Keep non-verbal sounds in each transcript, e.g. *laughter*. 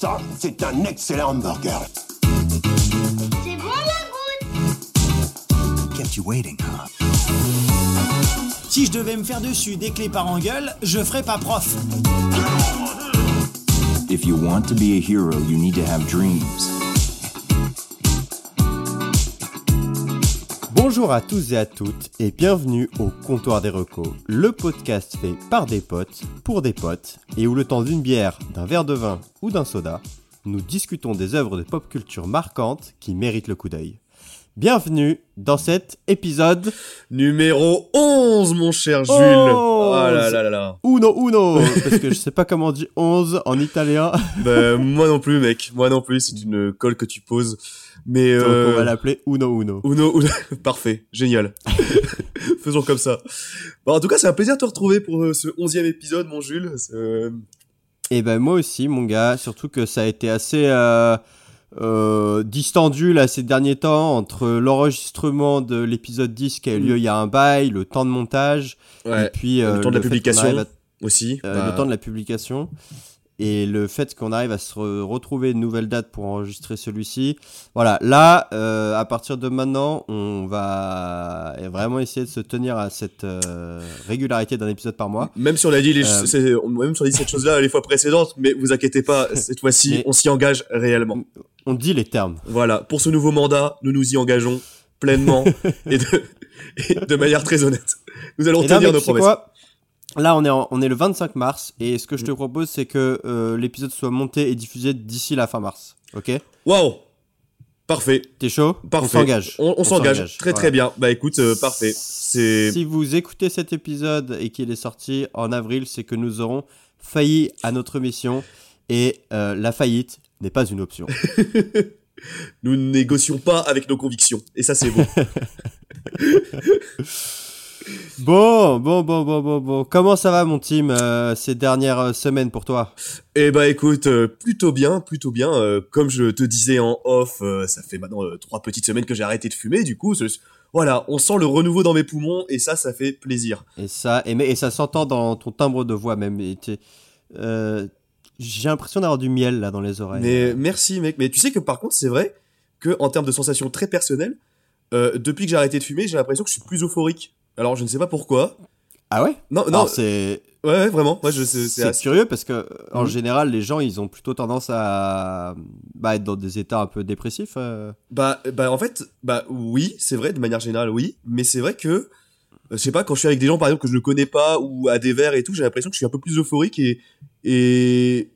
Ça, c'est un excellent hamburger. C'est bon la goutte Kept you waiting, huh? Si je devais me faire dessus des clés par engueule, je ferais pas prof. If you want to be a hero, you need to have dreams. Bonjour à tous et à toutes et bienvenue au Comptoir des Recos, le podcast fait par des potes, pour des potes, et où le temps d'une bière, d'un verre de vin ou d'un soda, nous discutons des œuvres de pop culture marquantes qui méritent le coup d'œil. Bienvenue dans cet épisode Numéro 11, mon cher Jules. Oh Ah là là là là. Uno Uno Parce que je sais pas comment on dit 11 en italien, Bah, moi non plus, mec. Moi non plus, c'est une colle que tu poses. Mais donc euh... on va l'appeler Uno Uno. Uno, Uno. *laughs* Parfait, génial. *laughs* Faisons comme ça. Bon, en tout cas, c'est un plaisir de te retrouver pour euh, ce onzième épisode, mon Jules. C'est, euh, Et ben moi aussi, mon gars, surtout que ça a été assez euh, euh, distendu là ces derniers temps entre l'enregistrement de l'épisode 10 qui a eu lieu il y a un bail, le temps de montage, et puis euh, le temps de la publication à- aussi. euh, Bah, le temps de la publication. Et le fait qu'on arrive à se re- retrouver une nouvelle date pour enregistrer celui-ci. Voilà, là, euh, à partir de maintenant, on va vraiment essayer de se tenir à cette euh, régularité d'un épisode par mois. Même si on a dit les, Euh, même si on a dit cette chose-là les fois précédentes, mais vous inquiétez pas, *laughs* cette fois-ci, on s'y engage réellement. On dit les termes. Voilà, pour ce nouveau mandat, nous nous y engageons pleinement *laughs* et, de, et de manière très honnête. Nous allons Et tenir nos promesses. quoi? Là, on est, en- on est le 25 mars, et ce que je te propose, c'est que euh, l'épisode soit monté et diffusé d'ici la fin mars. Ok? Waouh Parfait, T'es chaud? Parfait. On s'engage. On, on s'engage. Très très bien. Bah écoute, euh, parfait. Si vous écoutez cet épisode et qu'il est sorti en avril, c'est que nous aurons failli à notre mission, et euh, la faillite n'est pas une option. *laughs* nous ne négocions pas avec nos convictions et ça c'est bon. *laughs* bon, bon, bon, bon, bon, bon. Comment ça va, mon team, euh, ces dernières euh, semaines pour toi? Et bah écoute, euh, plutôt bien, plutôt bien. Euh, comme je te disais en off, ça fait maintenant trois petites semaines que j'ai arrêté de fumer. Du coup, voilà, on sent le renouveau dans mes poumons et ça, ça fait plaisir. Et ça, et, mais- et ça s'entend dans ton timbre de voix même. J'ai l'impression d'avoir du miel là dans les oreilles. Mais merci mec. Mais tu sais que par contre, c'est vrai que en termes de sensations très personnelles, depuis que j'ai arrêté de fumer, j'ai l'impression que je suis plus euphorique. Alors je ne sais pas pourquoi. Ah ouais? Non, non, c'est ouais, ouais, vraiment. C'est, assez- curieux parce que en Mhm. général, les gens, ils ont plutôt tendance à bah, être dans des états un peu dépressifs. euh. Bah, bah, en fait, bah, oui, c'est vrai, de manière générale, oui. Mais c'est vrai que, euh, je sais pas, quand je suis avec des gens, par exemple, que je ne connais pas ou à des verres et tout, j'ai l'impression que je suis un peu plus euphorique et, et,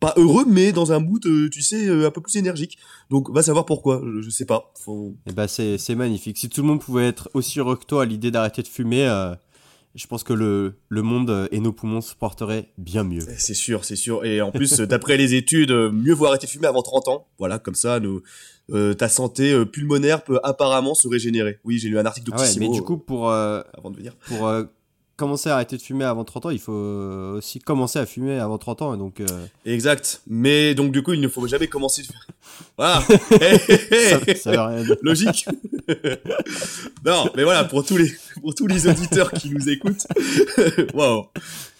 pas heureux, mais dans un mood, euh, tu sais, euh, un peu plus énergique. Donc, va savoir pourquoi, je, je sais pas. Faut... Et bah c'est c'est magnifique. Si tout le monde pouvait être aussi heureux que toi à l'idée d'arrêter de fumer, euh, je pense que le, le monde et nos poumons se porteraient bien mieux. C'est sûr, c'est sûr. Et en plus, *laughs* d'après les études, mieux vaut arrêter de fumer avant 30 ans. Voilà, comme ça, nous, euh, ta santé pulmonaire peut apparemment se régénérer. Oui, j'ai lu un article Ah ouais, d'Octissimo mais du coup, pour, euh, avant de venir. pour commencer à arrêter de fumer avant 30 ans, il faut euh, aussi commencer à fumer avant 30 ans. Et donc, euh, Exact. Mais donc, du coup, il ne faut jamais commencer. de- *laughs* Voilà. Hé, hé. ça, ça veut rien dire. Logique. *laughs* non, mais voilà, pour tous les, pour tous les auditeurs qui nous écoutent. *laughs* Waouh.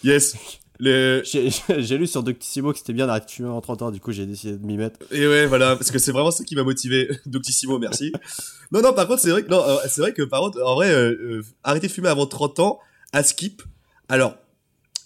Yes. Le, J'ai lu sur Doctissimo que c'était bien d'arrêter de fumer avant 30 ans, du coup j'ai décidé de m'y mettre. et ouais, voilà, parce que c'est vraiment ça qui m'a motivé. Doctissimo, merci. Non, non, par contre, c'est vrai que, non, euh, c'est vrai que, par contre, en vrai, euh, euh, arrêter de fumer avant 30 ans, à skip. Alors,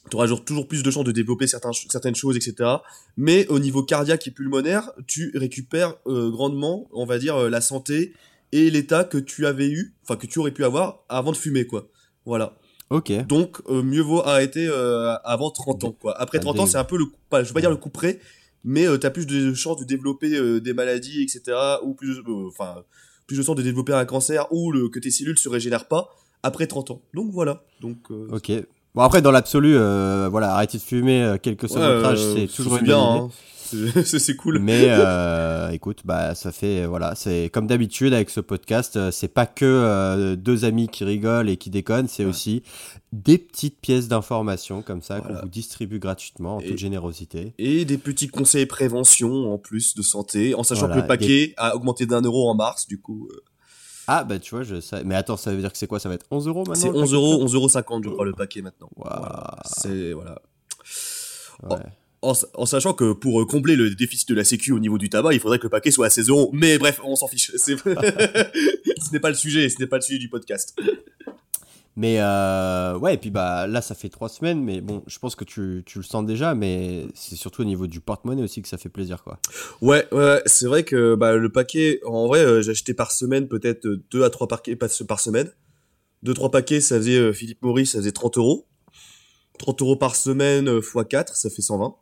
t'auras toujours, toujours plus de chances de développer certains, certaines choses, etc. Mais au niveau cardiaque et pulmonaire, tu récupères euh, grandement, on va dire, euh, la santé et l'état que tu avais eu, enfin, que tu aurais pu avoir avant de fumer, quoi. Voilà. Ok. Donc, euh, mieux vaut arrêter euh, avant 30 ans, quoi. Après Ah, 30 des- ans, c'est un peu le coup, pas, je veux pas dire le coup près, mais euh, t'as plus de chances de développer des maladies, etc. Ou plus, enfin, plus de chances de développer un cancer ou le, que tes cellules se régénèrent pas après 30 ans. Donc voilà. Donc, euh, Ok. Bon après dans l'absolu, euh, voilà, arrêter de fumer, euh, quel que soit ouais, votre âge, euh, c'est toujours une bien, hein. *laughs* C'est- cool. Mais *laughs* écoute, bah ça fait voilà, c'est comme d'habitude avec ce podcast, c'est pas que deux amis qui rigolent et qui déconnent, c'est aussi des petites pièces d'information comme ça Voilà. qu'on vous distribue gratuitement en Et- toute générosité. Et des petits conseils prévention en plus de santé, en sachant Voilà, que le paquet a augmenté d'un euro en mars, du coup. euh, Ah bah tu vois, je sais. Mais attends, ça veut dire que c'est quoi? Ça va être 11 euros maintenant C'est le 11 paquet euros, 11 euros 50, je crois, le paquet maintenant. Voilà. C'est, voilà. Ouais. en, sachant que pour euh, combler le déficit de la sécu au niveau du tabac, il faudrait que le paquet soit à 16 euros. Mais bref, on s'en fiche. C'est- *laughs* ce n'est pas le sujet, ce n'est pas le sujet du podcast. Mais euh, ouais, et puis bah là, ça fait trois semaines, mais bon, je pense que tu, tu le sens déjà, mais c'est surtout au niveau du porte-monnaie aussi que ça fait plaisir, quoi. Ouais, ouais, c'est vrai que bah, le paquet, en vrai, euh, j'achetais par semaine peut-être euh, deux à trois paquets par, semaine. Deux, trois paquets, ça faisait euh, Philippe Maurice, ça faisait 30 euros. 30 euros par semaine x 4, ça fait 120.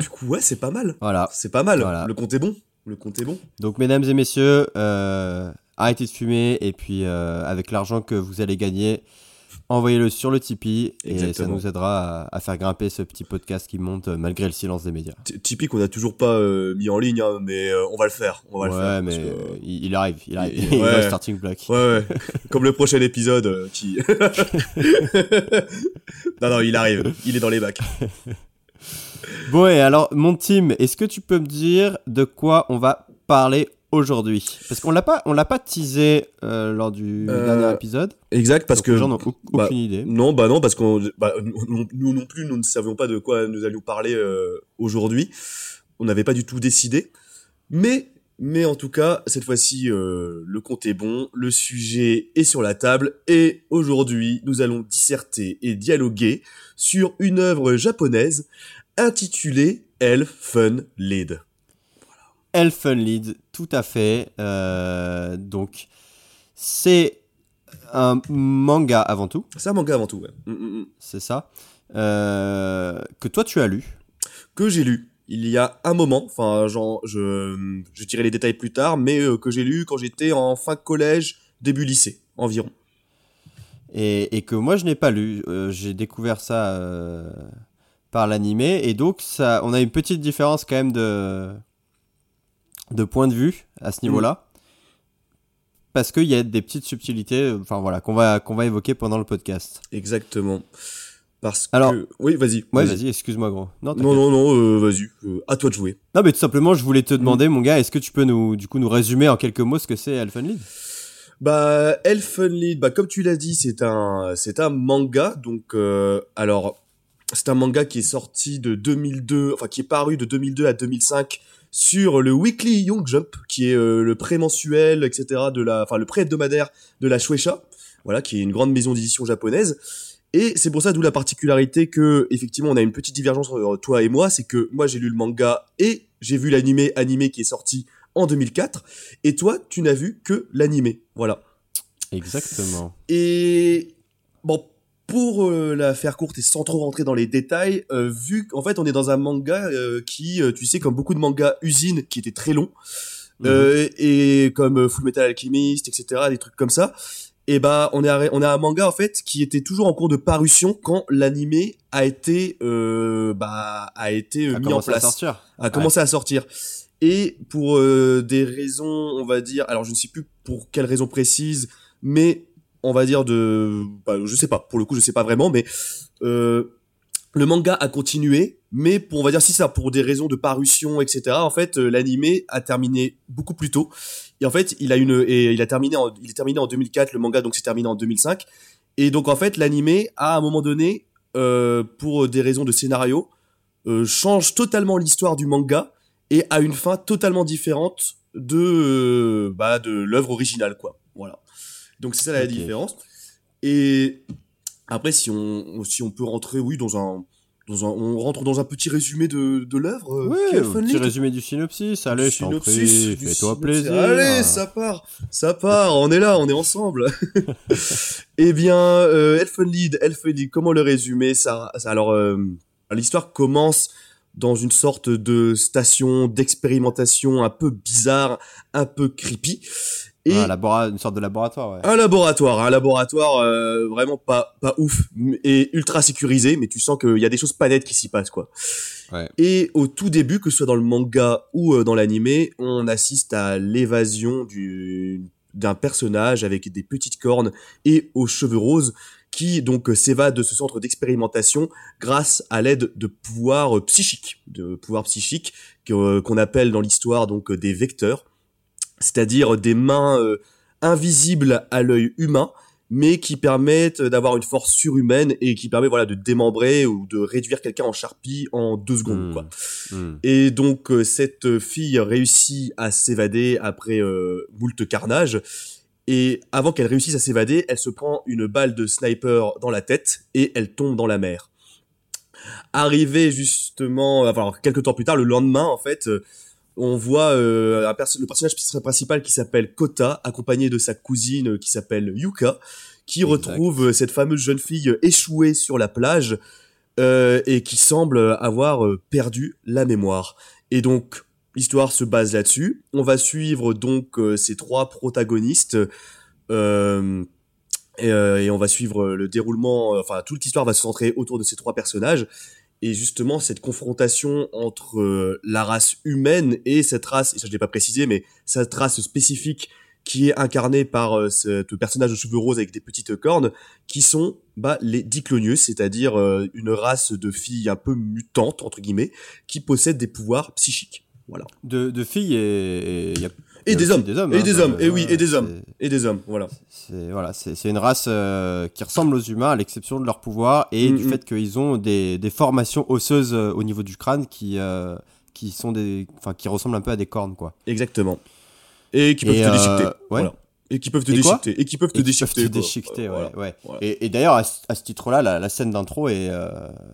Du coup, ouais, c'est pas mal. Voilà. C'est pas mal. Voilà. Le compte est bon. Le compte est bon. Donc, mesdames et messieurs, euh, arrêtez de fumer, et puis euh, avec l'argent que vous allez gagner, envoyez-le sur le Tipeee, et ça nous aidera à, à faire grimper ce petit podcast qui monte euh, malgré le silence des médias. T- Typique, on a toujours pas euh, mis en ligne, hein, mais on va le faire. On va ouais, le faire. parce mais que, il, il arrive, il arrive, il- *laughs* il ouais. starting block. Ouais, ouais. Comme le prochain épisode qui. *laughs* non, non, il arrive. Il est dans les bacs. Bon, et alors, mon team, est-ce que tu peux me dire de quoi on va parler aujourd'hui Parce qu'on l'a pas, on l'a pas teasé euh, lors du Euh, dernier épisode. Exact, parce donc que. les gens n'ont bah, aucune idée. Non, bah non, parce qu'on, bah, nous, nous non plus, nous ne savions pas de quoi nous allions parler euh, aujourd'hui. On n'avait pas du tout décidé. Mais, mais en tout cas, cette fois-ci, le compte est bon, le sujet est sur la table, et aujourd'hui, nous allons disserter et dialoguer sur une œuvre japonaise intitulée Elf Fun Lead. Tout à fait. Euh, donc, c'est un manga avant tout, C'est un manga avant tout, ouais. Mm, mm, mm. c'est ça, euh, que toi tu as lu. que j'ai lu il y a un moment, enfin, genre, je, je dirai les détails plus tard, mais euh, que j'ai lu quand j'étais en fin collège, début lycée, environ. et, et que moi je n'ai pas lu. J'ai découvert ça par l'animé et donc ça, on a une petite différence quand même de de point de vue à ce niveau-là, parce qu'il y a des petites subtilités, euh, enfin voilà, qu'on va qu'on va évoquer pendant le podcast. Exactement. Parce Alors- que... Oui, vas-y. Ouais, vas-y, excuse-moi gros. Non, Non, non, non, euh, vas-y. euh, à toi de jouer. Non, mais tout simplement, je voulais te demander, mon gars, est-ce que tu peux nous, du coup, nous résumer en quelques mots ce que c'est Elfen Lied Bah, Elfen Lied, bah, comme tu l'as dit, c'est un, c'est un manga. Donc, euh, alors, c'est un manga qui est sorti de 2002, enfin, qui est paru de 2002 à 2005 sur le Weekly Young Jump, qui est euh, le pré-mensuel, etc., de la, enfin, le pré-hebdomadaire de la Shueisha. Voilà, qui est une grande maison d'édition japonaise. Et c'est pour ça d'où la particularité que, effectivement, on a une petite divergence entre toi et moi, c'est que moi j'ai lu le manga et j'ai vu l'animé animé qui est sorti en 2004, et toi tu n'as vu que l'animé. Voilà. Exactement. Et bon, pour euh, la faire courte et sans trop rentrer dans les détails, euh, vu qu'en fait on est dans un manga euh, qui, euh, tu sais, comme beaucoup de mangas usines qui étaient très longs, Mhm. euh, et comme euh, Full Metal Alchemist, etc., des trucs comme ça. Et bah on est à, on a un manga en fait qui était toujours en cours de parution quand l'animé a été euh, bah a été À mis en à place sortir. a commencé à sortir. Et pour euh, des raisons, on va dire, alors je ne sais plus pour quelles raisons précises, mais on va dire de, bah, je sais pas, pour le coup je sais pas vraiment, mais euh, le manga a continué, mais pour, on va dire si ça pour des raisons de parution, etc. En fait, euh, l'animé a terminé beaucoup plus tôt. Et en fait, il a une, et il a terminé, en, il est terminé en 2004, le manga donc c'est terminé en 2005. Et donc en fait, l'animé à un moment donné, euh, pour des raisons de scénario, change totalement l'histoire du manga et a une fin totalement différente de bah, de l'œuvre originale quoi. Voilà. Donc c'est ça la différence. Et après si on si on peut rentrer oui dans un dans un on rentre dans un petit résumé de de l'œuvre. euh, Ouais, un petit résumé du synopsis. Allez, Synopsis, fais-toi plaisir. Allez, ça part, ça part, on est là, on est ensemble. *laughs* eh bien, euh, Elfen Lied, Elfen Lied, comment le résumer ça, ça- Alors, euh, l'histoire commence dans une sorte de station d'expérimentation un peu bizarre, un peu creepy. Et Un labora- une sorte de laboratoire, ouais. un laboratoire, un laboratoire euh, vraiment pas pas ouf et ultra sécurisé, mais tu sens qu'il y a des choses pas nettes qui s'y passent quoi. Ouais. Et au tout début, que ce soit dans le manga ou euh, dans l'animé, on assiste à l'évasion du d'un personnage avec des petites cornes et aux cheveux roses qui donc euh, s'évade de ce centre d'expérimentation grâce à l'aide de pouvoirs euh, psychiques, de pouvoirs psychiques que, qu'on appelle dans l'histoire donc des vecteurs, c'est-à-dire des mains euh, invisibles à l'œil humain, mais qui permettent d'avoir une force surhumaine et qui permet voilà de démembrer ou de réduire quelqu'un en charpie en deux secondes quoi. Hmm. Et donc euh, cette fille réussit à s'évader après euh, moult carnage. Et avant qu'elle réussisse à s'évader, elle se prend une balle de sniper dans la tête et elle tombe dans la mer. Arrivé justement, enfin, alors, quelques temps plus tard, le lendemain en fait, euh, on voit euh, un le personnage principal qui s'appelle Kota, accompagné de sa cousine euh, qui s'appelle Yuka, qui Exact. retrouve euh, cette fameuse jeune fille échouée sur la plage euh, et qui semble avoir perdu la mémoire. Et donc, l'histoire se base là-dessus. On va suivre donc euh, ces trois protagonistes. et, et on va suivre le déroulement, enfin toute l'histoire va se centrer autour de ces trois personnages. Et justement, cette confrontation entre euh, la race humaine et cette race, et ça je l'ai pas précisé, mais cette race spécifique qui est incarnée par euh, ce personnage de cheveux roses avec des petites cornes, qui sont bah, les diclonieux, c'est-à-dire euh, une race de filles un peu mutantes, entre guillemets, qui possèdent des pouvoirs psychiques. Voilà. De, de filles et, Et a des hommes, des hommes, et hein, des hommes, et oui, et des hommes, et des hommes, voilà. C'est voilà, c'est c'est une race euh, qui ressemble aux humains à l'exception de leur pouvoir et Mm, du mm. fait qu'ils ont des, des formations osseuses euh, au niveau du crâne qui euh, qui sont des enfin qui ressemblent un peu à des cornes quoi. Exactement. Et qui peuvent Et, te euh, déchiqueter. ouais. Voilà. Et qui peuvent te Et déchiqueter. Et qui peuvent te Et déchiqueter. peuvent te quoi. déchiqueter, ouais, Voilà. ouais. Voilà. Et, et d'ailleurs à, ce- à ce titre-là, la, la scène d'intro est euh,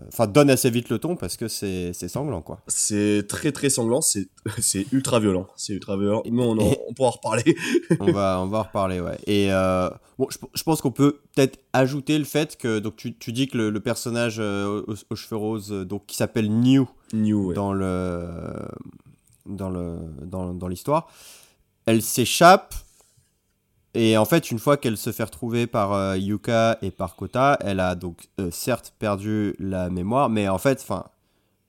enfin donne assez vite le ton parce que c'est sanglant quoi. C'est très très sanglant, c'est *laughs* ultra violent, c'est ultra violent. Mais on, en- on pourra en reparler. *laughs* on va on va en reparler ouais. Et euh, bon, je, je pense qu'on peut peut-être ajouter le fait que donc tu, tu dis que le, le personnage euh, aux, aux cheveux roses donc qui s'appelle New New, ouais. dans le dans le dans, dans l'histoire. Elle s'échappe et en fait une fois qu'elle se fait retrouver par euh, Yuka et par Kota, elle a donc euh, certes perdu la mémoire, mais en fait, enfin,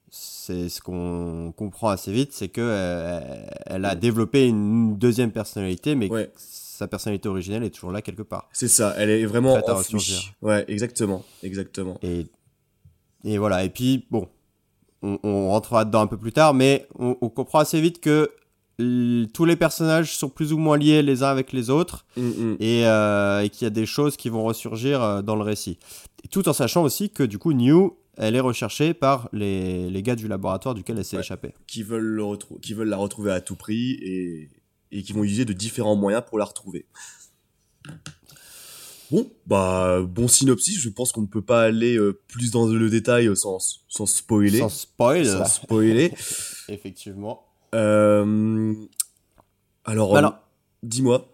c'est ce qu'on comprend assez vite, c'est que euh, elle a développé une deuxième personnalité, mais Ouais. sa personnalité originelle est toujours là quelque part. C'est ça, elle est vraiment enfuie. ressurgir. Ouais, exactement, exactement. Et, et voilà. Et puis, bon, on, on rentrera dedans un peu plus tard, mais on, on comprend assez vite que tous les personnages sont plus ou moins liés les uns avec les autres Mm, mm. et, euh, et qu'il y a des choses qui vont ressurgir euh, dans le récit. Tout en sachant aussi que, du coup, New, elle est recherchée par les, les gars du laboratoire duquel elle s'est Ouais. échappée. Qui veulent le retrou- qui veulent la retrouver à tout prix et et qui vont utiliser de différents moyens pour la retrouver. Bon, bah bon synopsis. Je pense qu'on ne peut pas aller euh, plus dans le détail sans sans spoiler. Sans spoil, Sans spoiler. *laughs* effectivement. Euh, alors, Alors- euh, dis-moi.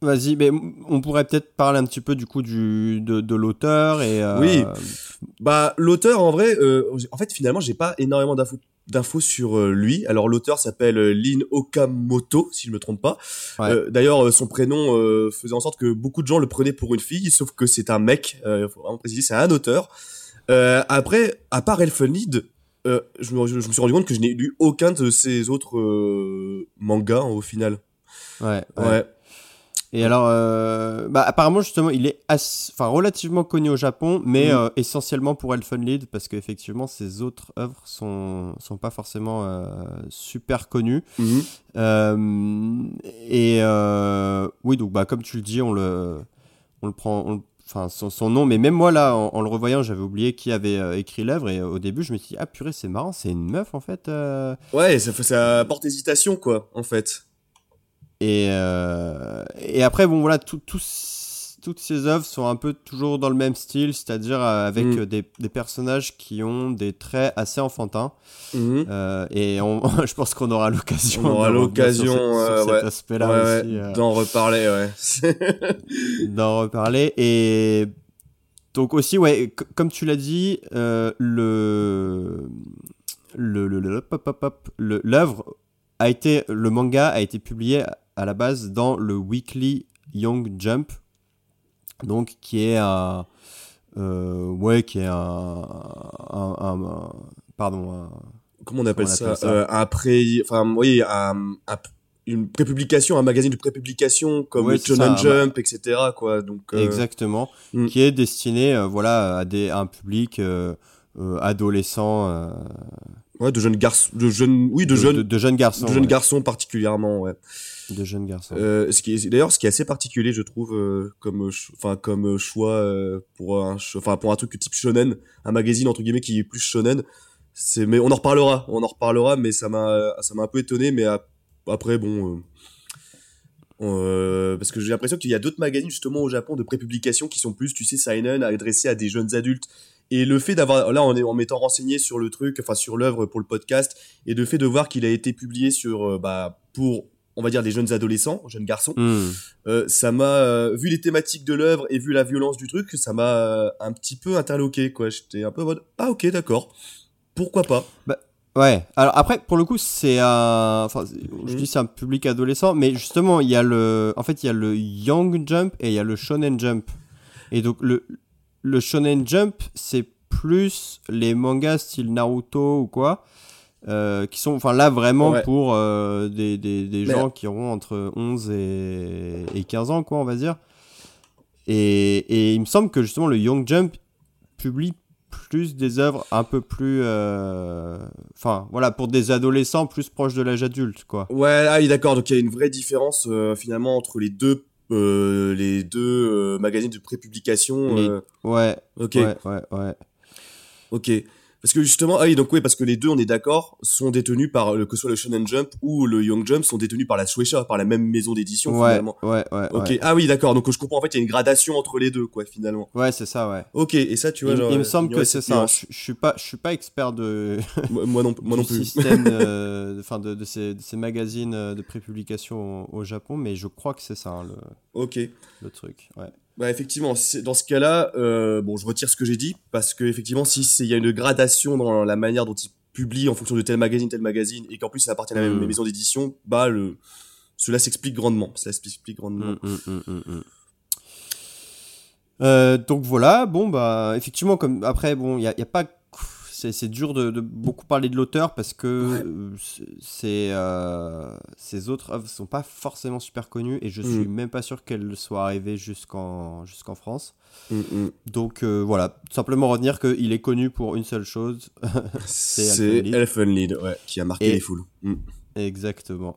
Vas-y, mais on pourrait peut-être parler un petit peu du coup du, de, de l'auteur et... euh, Oui. Bah l'auteur en vrai, euh, en fait finalement j'ai pas énormément d'infos d'infos sur lui. Alors l'auteur s'appelle Lin Okamoto si je me trompe pas. Ouais. Euh, D'ailleurs son prénom euh, faisait en sorte que beaucoup de gens le prenaient pour une fille, sauf que c'est un mec. Euh, faut vraiment préciser, c'est un auteur. Après, à part Elfenlied, euh, je, me, je me suis rendu compte que je n'ai lu aucun de ses autres euh, mangas au final. Ouais, ouais. Ouais. Et alors, euh, bah, apparemment, justement, il est enfin, relativement connu au Japon, mais euh, essentiellement pour Elfenlied, parce qu'effectivement, ses autres œuvres sont, sont pas forcément super connues. Euh, et oui, donc, bah, comme tu le dis, on le, on le prend. on le- Enfin, son, son nom, mais même moi là, en, en le revoyant, j'avais oublié qui avait euh, écrit l'œuvre, et euh, au début, je me suis dit, ah purée, c'est marrant, c'est une meuf en fait. euh. Ouais, ça, ça porte hésitation quoi, en fait. Et, et après, bon, voilà, tout- tous- toutes ces œuvres sont un peu toujours dans le même style, c'est-à-dire euh, avec Mm. euh, des, des personnages qui ont des traits assez enfantins. Mhm. Euh, et on, *laughs* je pense qu'on aura l'occasion On aura l'occasion, euh, ouais. Ouais, ouais, d'en reparler, ouais. *laughs* *laughs* d'en reparler. Et donc aussi, ouais, comme tu l'as dit, euh, le- l'œuvre a été le manga a été publié à la base dans le Weekly Young Jump, donc qui est un euh, ouais qui est un, un, un- pardon un- comment on appelle, Comment on ça, appelle ça Euh, un pré enfin oui un, un- une prépublication un magazine de prépublication comme Ouais, Shonen ça, Jump etc quoi donc euh, exactement mm. qui est destiné euh, voilà à des à un public euh, euh, adolescent euh, Ouais, de jeunes garçons, de jeunes, oui, de, jeunes, de, de jeunes garçons. de jeunes ouais. garçons particulièrement, ouais. De jeunes garçons. Euh, d'ailleurs ce qui est assez particulier je trouve euh, comme enfin comme choix euh, pour un enfin pour un truc type shonen un magazine entre guillemets qui est plus shonen c'est mais on en reparlera on en reparlera mais ça m'a ça m'a un peu étonné mais ap- après bon parce que j'ai l'impression qu'il y a d'autres magazines justement au Japon de prépublication qui sont plus tu sais seinen adressés à des jeunes adultes et le fait d'avoir là en m'étant renseigné sur le truc enfin sur l'œuvre pour le podcast et le fait de voir qu'il a été publié sur bah pour on va dire des jeunes adolescents, jeunes garçons. Hmm. Euh, ça m'a euh, vu les thématiques de l'œuvre et vu la violence du truc, ça m'a euh, un petit peu interloqué quoi. J'étais un peu en mode ah ok d'accord, pourquoi pas? Ouais. Alors après, pour le coup, c'est un. Enfin, je Mhm. dis c'est un public adolescent, mais justement, il y a le. En fait, il y a le Young Jump et il y a le Shonen Jump. Et donc le le Shonen Jump, c'est plus les mangas style Naruto ou quoi. Euh, qui sont enfin là vraiment Ouais. pour euh, des, des, gens qui auront entre 11 et, et 15 ans quoi on va dire. Et, et il me semble que justement le Young Jump publie plus des œuvres un peu plus euh, enfin voilà pour des adolescents plus proches de l'âge adulte quoi. Ouais ah d'accord. Donc il y a une vraie différence finalement entre les deux les deux magazines de prépublication. Ouais. Ok. Ouais ouais ouais. Ok. Parce que justement, ah oui, donc oui, parce que les deux, on est d'accord, sont détenus par, le, que ce soit le Shonen Jump ou le Young Jump, sont détenus par la Shueisha, par la même maison d'édition ouais, finalement. ouais ouais Ok, ouais ah oui, d'accord, donc je comprends, en fait, il y a une gradation entre les deux, quoi, finalement. ouais c'est ça ouais Ok, et ça, tu vois, il, genre, il me semble que c'est ça je, je suis pas je suis pas expert de *laughs* moi, moi non, *laughs* moi non du plus. système euh, *laughs* enfin de, de, ces, de ces magazines euh, de prépublication au, au Japon mais je crois que c'est ça hein, le, Ok. le truc ouais Bah effectivement, dans ce cas-là, euh, bon, je retire ce que j'ai dit parce que effectivement, si il y a une gradation dans la manière dont ils publient en fonction de tel magazine, tel magazine, et qu'en plus ça appartient à la même Mm. maison d'édition, bah le, cela s'explique grandement. Cela s'explique grandement. Mm, mm. Euh, donc voilà, bon bah effectivement comme après bon il y a, y a pas c'est dur de, de beaucoup parler de l'auteur parce que Ouais. euh, euh, ces autres œuvres sont pas forcément super connues et je Mm. suis même pas sûr qu'elles soient arrivées jusqu'en jusqu'en France. Mm, mm. Donc euh, voilà, simplement retenir qu'il est connu pour une seule chose. *laughs* C'est Elfen Lied. Elfen Lied, ouais, qui a marqué Et- les foules. Exactement.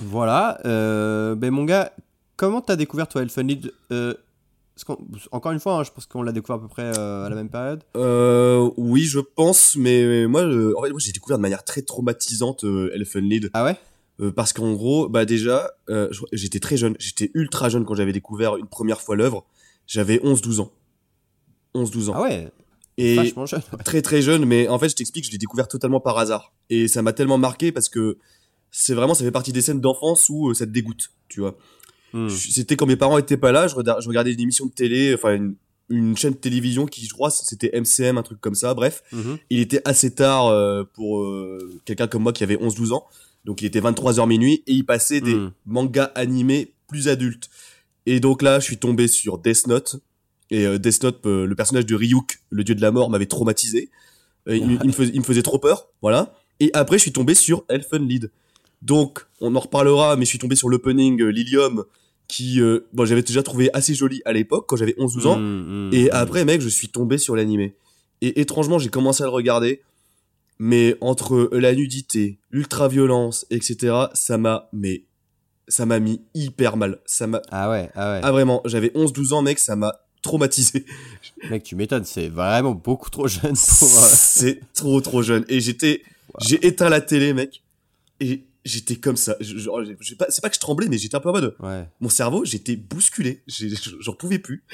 Voilà, euh, ben mon gars, comment t'as découvert toi Elfen Encore une fois, hein, je pense qu'on l'a découvert à peu près euh, à la même période. Euh, oui, je pense, mais moi, euh, en fait, moi, j'ai découvert de manière très traumatisante euh, Elfen Lied. Ah ouais? Euh, parce qu'en gros, bah déjà, j'étais très jeune, j'étais ultra jeune quand j'avais découvert une première fois l'œuvre. J'avais 11-12 ans. 11-12 ans. Ah ouais, Et vachement jeune. ouais. très très jeune, mais en fait, je t'explique, je l'ai découvert totalement par hasard. Et ça m'a tellement marqué parce que c'est vraiment, ça fait partie des scènes d'enfance où ça te dégoûte, tu vois. Hmm. C'était quand mes parents étaient pas là, je, regardais une émission de télé, enfin une, une chaîne de télévision qui, je crois, c'était MCM, un truc comme ça, bref. Mhm. Il était assez tard euh, pour euh, quelqu'un comme moi qui avait 11-12 ans. Donc il était 23h minuit et il passait des Mm. mangas animés plus adultes. Et donc là, je suis tombé sur Death Note. Et euh, Death Note, le personnage de Ryuk, le dieu de la mort, m'avait traumatisé. Il, il me faisait, il me faisait trop peur, voilà. Et après, je suis tombé sur Elfen Lied. Donc, on en reparlera, mais je suis tombé sur l'opening euh, Lilium, qui, euh, bon, j'avais déjà trouvé assez joli à l'époque, quand j'avais 11-12 ans. Mm, mm, Et mm. après, mec, je suis tombé sur l'animé. Et étrangement, j'ai commencé à le regarder. Mais entre la nudité, l'ultra-violence, etc., ça m'a, mais, ça m'a mis hyper mal. Ça m'a, Ah ouais, ah ouais. ah vraiment, j'avais 11-12 ans, mec, ça m'a traumatisé. *laughs* Mec, tu m'étonnes, c'est vraiment beaucoup trop jeune pour. euh, C'est trop, trop jeune. Et j'étais, j'ai éteint la télé, mec. Et j'étais comme ça. Je- pas- C'est pas que je tremblais, mais j'étais un peu en mode, Ouais. mon cerveau, j'étais bousculé. J'en pouvais plus.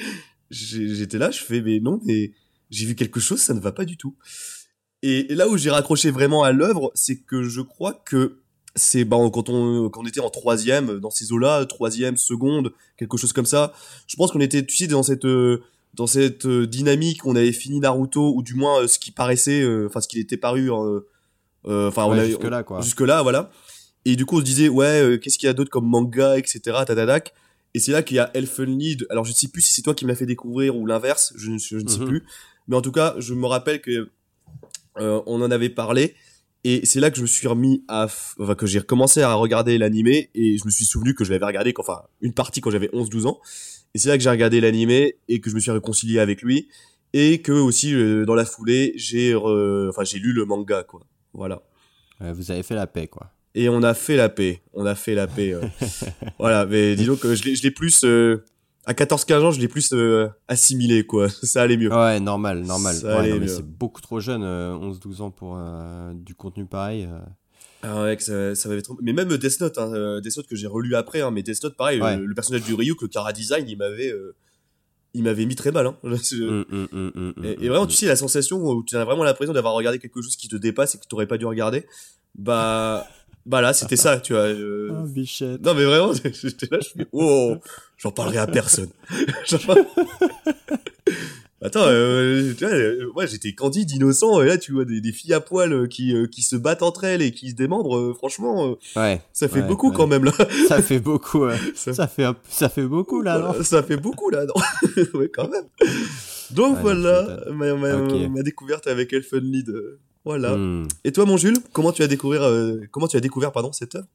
J'étais là, je fais, mais non, mais j'ai vu quelque chose, ça ne va pas du tout. Et là où j'ai raccroché vraiment à l'œuvre, c'est que je crois que c'est bah, quand on quand on était en troisième dans ces eaux-là, troisième, seconde, quelque chose comme ça. Je pense qu'on était, tu sais, dans cette euh, dans cette euh, dynamique, on avait fini Naruto ou du moins euh, ce qui paraissait, euh, enfin ce qui était paru, enfin on Ouais, avait jusque là quoi. jusque là voilà et du coup on se disait ouais euh, qu'est-ce qu'il y a d'autre comme manga etc tadadac et c'est là qu'il y a Elfen Lied alors je ne sais plus si c'est toi qui me l'as fait découvrir ou l'inverse je, ne- je ne sais Mhm. plus mais en tout cas je me rappelle que euh, on en avait parlé et c'est là que je me suis remis à f- enfin que j'ai recommencé à regarder l'animé et je me suis souvenu que je l'avais regardé quand- enfin une partie quand j'avais 11 12 ans et c'est là que j'ai regardé l'animé et que je me suis réconcilié avec lui et que aussi euh, dans la foulée, j'ai re- enfin j'ai lu le manga quoi. Voilà. Ouais, vous avez fait la paix, quoi. Et on a fait la paix. On a fait la paix. euh. *laughs* voilà, mais disons que je l'ai je l'ai plus euh, à 14-15 ans, je l'ai plus euh, assimilé quoi. *laughs* Ça allait mieux. Ouais, normal, normal. Ouais, c'est beaucoup trop jeune, euh, 11-12 ans pour euh, du contenu pareil. euh. Ah ouais, que ça, ça m'avait trop... Mais même Death Note, hein, euh, Death Note que j'ai relu après, hein, mais Death Note, pareil, Ouais. le, le personnage du Ryuk, le Kara Design, il m'avait, euh, il m'avait mis très mal. Hein. *laughs* Hum, hum, hum, Et, et vraiment, tu sais, la sensation où tu as vraiment l'impression d'avoir regardé quelque chose qui te dépasse et que tu n'aurais pas dû regarder, bah, bah là, c'était ça, tu vois. je- Oh, bichette. Non, mais vraiment, *laughs* j'étais là, je fais, oh, j'en parlerai à personne. *laughs* Attends, euh, tu vois, euh, ouais, j'étais candide, innocent, et là, tu vois des, des filles à poil euh, qui, euh, qui se battent entre elles et qui se démembrent, euh, franchement, euh, Ouais, ça fait Ouais, beaucoup ouais. quand même, là. *laughs* ça fait beaucoup. ouais. Ça- Ça fait, un- ça fait beaucoup, là, non ça fait beaucoup, là, non Ouais, quand même. Donc Ouais, voilà, ma, ma, Ok. ma découverte avec Elfen Lied. euh, Voilà. Hum. Et toi, mon Jules, comment tu as découvert, euh, comment tu as découvert, pardon, cette œuvre?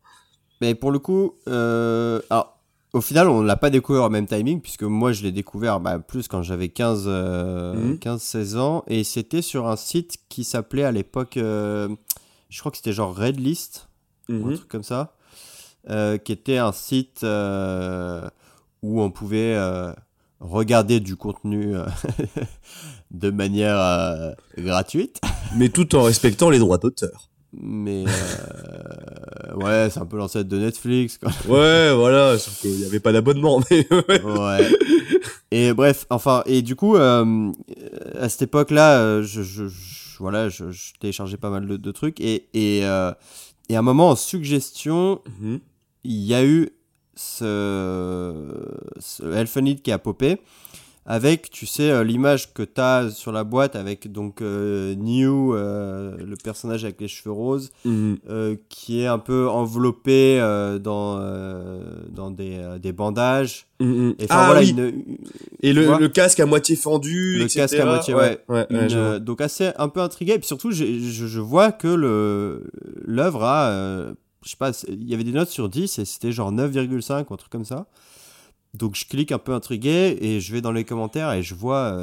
Mais pour le coup, euh, alors, au final, on l'a pas découvert au même timing, puisque moi, je l'ai découvert bah, plus quand j'avais 15, euh, Mhm. 15-16 ans, et c'était sur un site qui s'appelait à l'époque, je crois que c'était genre Red List, ou un Mhm. truc comme ça, qui était un site où on pouvait regarder du contenu euh, *laughs* de manière euh, gratuite. *laughs* Mais tout en respectant les droits d'auteur. Mais euh, ouais, c'est un peu l'ancêtre de Netflix. Quoi. Ouais, voilà, sauf qu'il n'y avait pas d'abonnement, *laughs* mais ouais. Ouais. Et bref, enfin, et du coup, euh, à cette époque-là, je, je, je- voilà, je, je téléchargeais pas mal de, de trucs et et, et à un moment en suggestion, Mhm. il y a eu ce, ce Elfenlied qui a popé avec, tu sais, euh, l'image que tu as sur la boîte avec donc euh, New, euh, le personnage avec les cheveux roses, Mhm. euh, qui est un peu enveloppé dans, dans des, des bandages. Mhm. Et ah voilà, oui, une, et tu le, casque à moitié fendu, Le etc. casque à moitié, ouais. ouais, une, ouais, je vois. donc assez un peu intrigué. Et puis surtout, je, je vois que l'œuvre a, je sais pas, il y avait des notes sur 10 et c'était genre 9,5 ou un truc comme ça. Donc je clique un peu intrigué et je vais dans les commentaires et je vois,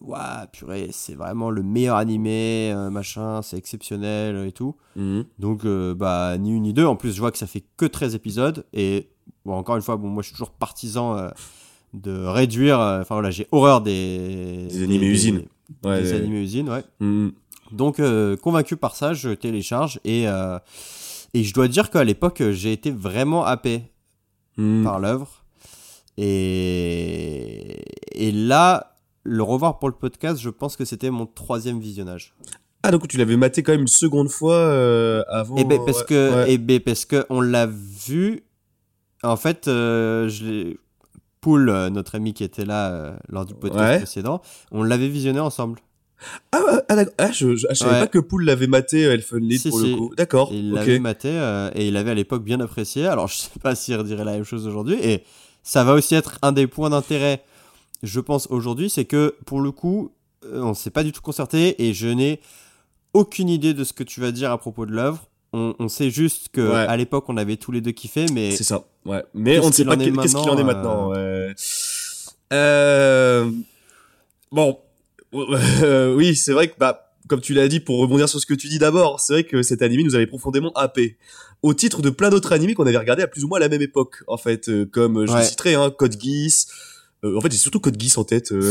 waouh, purée, c'est vraiment le meilleur animé, euh, machin, c'est exceptionnel et tout. Mhm. Donc, euh, bah, ni une ni deux. En plus, je vois que ça fait que 13 épisodes. Et, bon, encore une fois, bon, moi, je suis toujours partisan euh, de réduire. Enfin, voilà, j'ai horreur des. Des animés usines. Ouais, des ouais. animés usines, ouais. Mhm. Donc, convaincu par ça, je télécharge. Et, et je dois dire qu'à l'époque, j'ai été vraiment happé Mhm. par l'œuvre. Et, et là, le revoir pour le podcast, je pense que c'était mon troisième visionnage. Ah, donc tu l'avais maté quand même une seconde fois euh, avant. Et ben parce ouais, que ouais. et ben parce que on l'a vu. En fait, euh, je l'ai Poul, euh, notre ami qui était là euh, lors du podcast Ouais. précédent, on l'avait visionné ensemble. Ah, ouais, ah. Ah, je, je, ah, je savais Ouais. pas que Poul l'avait maté euh, Elfen Lied Si, pour si. le coup. D'accord. Il l'avait maté euh, et il l'avait à l'époque bien apprécié. Alors je sais pas s'il redirait la même chose aujourd'hui. Et ça va aussi être un des points d'intérêt, je pense aujourd'hui, c'est que pour le coup, euh, on s'est pas du tout concerté et je n'ai aucune idée de ce que tu vas dire à propos de l'œuvre. On, on sait juste que Ouais. à l'époque on avait tous les deux kiffé, mais C'est ça. Ouais. Mais on ne sait pas qu'est-ce qu'il en est maintenant, ouais. Euh... Bon. *laughs* Oui, c'est vrai que bah comme tu l'as dit, pour rebondir sur ce que tu dis d'abord, c'est vrai que cet animé nous avait profondément happé. Au titre de plein d'autres animés qu'on avait regardés à plus ou moins la même époque, en fait, euh, comme euh, je Ouais. le citerai, hein, Code Geass. Euh, en fait, j'ai surtout Code Geass en tête. euh.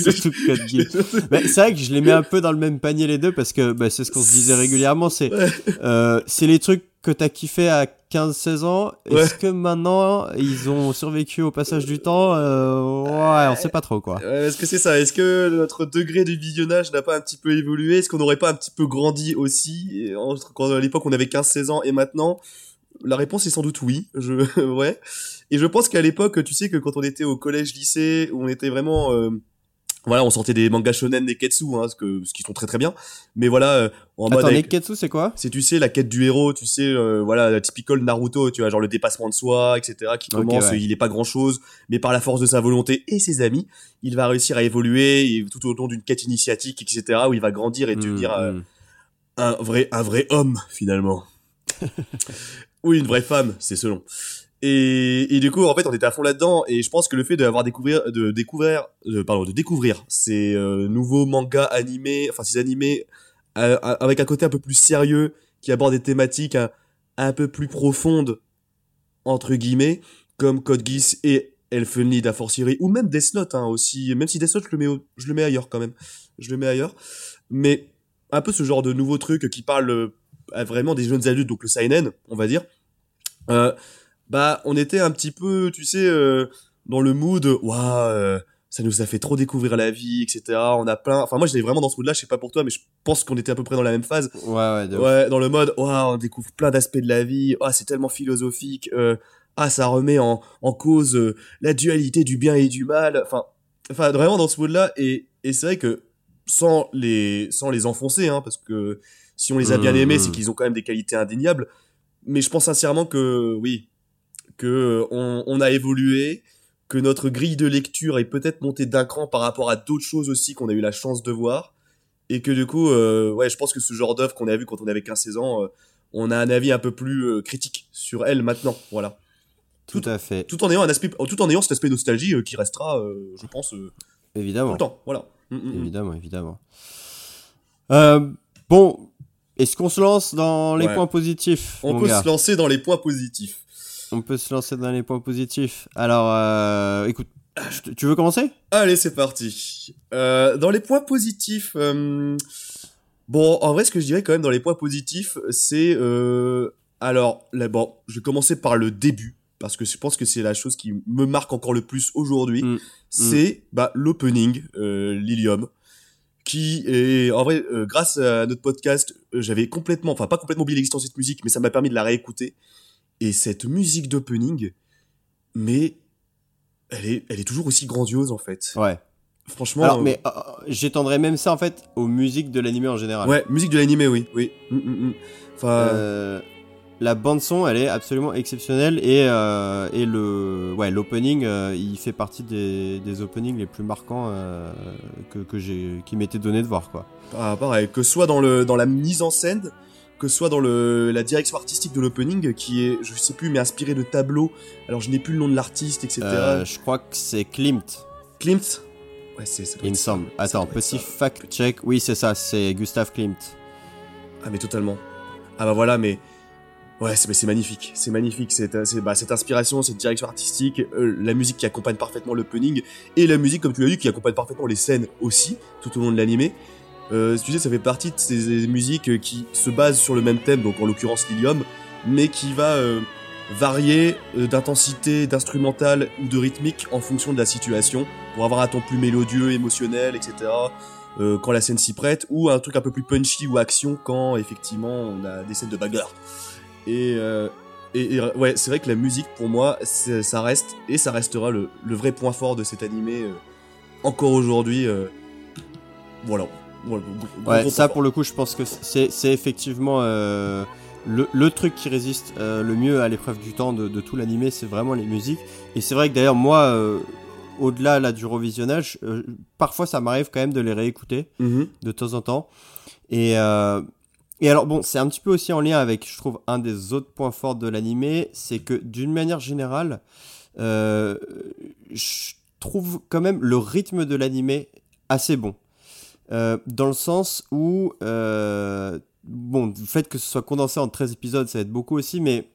surtout *laughs* *laughs* Code Geass. Mais c'est vrai que je les mets un peu dans le même panier les deux parce que bah, c'est ce qu'on se disait régulièrement. C'est Ouais. euh, c'est les trucs que t'as kiffé à 15-16 ans. Ouais. Est-ce que maintenant ils ont survécu au passage du temps Euh, Ouais, on sait pas trop quoi. Ouais, Est-ce que c'est ça Est-ce que notre degré de visionnage n'a pas un petit peu évolué? Est-ce qu'on n'aurait pas un petit peu grandi aussi entre quand à l'époque on avait 15-16 ans et maintenant? La réponse est sans doute oui. Je *laughs* ouais. Et je pense qu'à l'époque, tu sais que quand on était au collège, lycée, où on était vraiment euh, voilà, on sortait des mangas shonen, des ketsu, hein, ce, que, ce qui sont très très bien. Mais voilà, euh, en mode Attends, avec- Neketsu c'est quoi? C'est tu sais la quête du héros, tu sais euh, voilà la typical Naruto, tu vois genre le dépassement de soi, etc. Qui commence, ouais. il est pas grand chose, mais par la force de sa volonté et ses amis, il va réussir à évoluer et tout au long d'une quête initiatique, etc. Où il va grandir et devenir Hmm, euh, hmm. un vrai un vrai homme finalement. *laughs* Ou une vraie femme, c'est selon. Et, et du coup, en fait, on était à fond là-dedans. Et je pense que le fait d'avoir découvert, de découvrir, pardon, de découvrir ces euh, nouveaux mangas animés, enfin ces animés euh, avec un côté un peu plus sérieux, qui abordent des thématiques un, un peu plus profondes entre guillemets, comme Code Geass et Elfenlied à fortiori, ou même Death Note hein, aussi. Même si Death Note, je le mets, au- je le mets ailleurs quand même. Je le mets ailleurs. Mais un peu ce genre de nouveau truc qui parle euh, vraiment des jeunes adultes, donc le seinen, on va dire. Euh, bah, on était un petit peu, tu sais, euh, dans le mood, waouh, ça nous a fait trop découvrir la vie, etc. On a plein, enfin moi j'étais vraiment dans ce mood-là, je sais pas pour toi, mais je pense qu'on était à peu près dans la même phase. Ouais, ouais, de ouf. Ouais, dans le mode, waouh, on découvre plein d'aspects de la vie, ah, c'est tellement philosophique, euh, ah, ça remet en, en cause euh, la dualité du bien et du mal, enfin, enfin vraiment dans ce mood-là, et, et c'est vrai que sans les, sans les enfoncer, hein, parce que si on les a bien Mmh, aimés, mmh. c'est qu'ils ont quand même des qualités indéniables, mais je pense sincèrement que, oui, que euh, on, on a évolué, que notre grille de lecture est peut-être montée d'un cran par rapport à d'autres choses aussi qu'on a eu la chance de voir, et que du coup, euh, ouais, je pense que ce genre d'œuvre qu'on a vu quand on avait 15-16 ans, euh, on a un avis un peu plus euh, critique sur elle maintenant, voilà. Tout à fait. Tout en ayant un aspect, tout en ayant cet aspect nostalgie qui restera, je pense, euh, tout Évidemment. le temps, voilà. Mm, mm, mm. Évidemment, évidemment. Bon, est-ce qu'on se lance dans les Ouais. points positifs On peut gars se lancer dans les points positifs. On peut se lancer dans les points positifs. Alors, euh, écoute, tu veux commencer? Allez, c'est parti. Euh, dans les points positifs, euh, bon, en vrai, ce que je dirais quand même dans les points positifs, c'est alors, là, bon, je vais commencer par le début parce que je pense que c'est la chose qui me marque encore le plus aujourd'hui. Mm. C'est bah l'opening Lilium qui est en vrai euh, grâce à notre podcast euh, j'avais complètement enfin pas complètement oublié l'existence de cette musique mais ça m'a permis de la réécouter et cette musique d'opening mais elle est elle est toujours aussi grandiose en fait Ouais. franchement Alors, euh, mais euh, j'étendrais même ça en fait aux musiques de l'animé en général. ouais musique de l'animé oui oui Mm, mm, mm. enfin Euh, la bande son, elle est absolument exceptionnelle et euh, et le ouais l'opening, il fait partie des, des openings les plus marquants que que j'ai qui m'étaient donné de voir quoi. ah, pareil que ce soit dans le dans la mise en scène que ce soit dans le la direction artistique de l'opening qui est je sais plus mais inspiré de tableaux alors je n'ai plus le nom de l'artiste etc Euh, je crois que c'est Klimt, Klimt? Ouais c'est ça il me semble. Attends, petit ça. fact check. Oui, c'est ça, c'est Gustav Klimt. Ah mais totalement. Ah bah voilà, mais ouais, c'est mais c'est magnifique, c'est magnifique, c'est c'est- bah, cette inspiration, cette direction artistique, euh, la musique qui accompagne parfaitement l'opening et la musique comme tu l'as dit qui accompagne parfaitement les scènes aussi tout au long de l'animé. Euh, tu sais, ça fait partie de ces musiques euh, qui se basent sur le même thème, donc en l'occurrence Lilium, mais qui va euh, varier euh, d'intensité, d'instrumental ou de rythmique en fonction de la situation, pour avoir un ton plus mélodieux, émotionnel, etc euh, quand la scène s'y prête, ou un truc un peu plus punchy ou action quand effectivement on a des scènes de bagarre. Et, euh, et, ouais, c'est vrai que la musique pour moi, ça reste et ça restera le, le vrai point fort de cet animé euh, encore aujourd'hui. euh, voilà. Ouais, ça pour le coup, je pense que c'est c'est effectivement euh, le, le truc qui résiste euh, le mieux à l'épreuve du temps de, de tout l'animé, c'est vraiment les musiques. Et c'est vrai que d'ailleurs moi, euh, au-delà là du revisionnage, euh, parfois ça m'arrive quand même de les réécouter. Mhm. de temps en temps. Et euh, et alors bon, c'est un petit peu aussi en lien avec, je trouve, un des autres points forts de l'animé, c'est que d'une manière générale, euh, je trouve quand même le rythme de l'animé assez bon. Euh, dans le sens où, euh, bon, le fait que ce soit condensé en 13 épisodes, ça aide beaucoup aussi, mais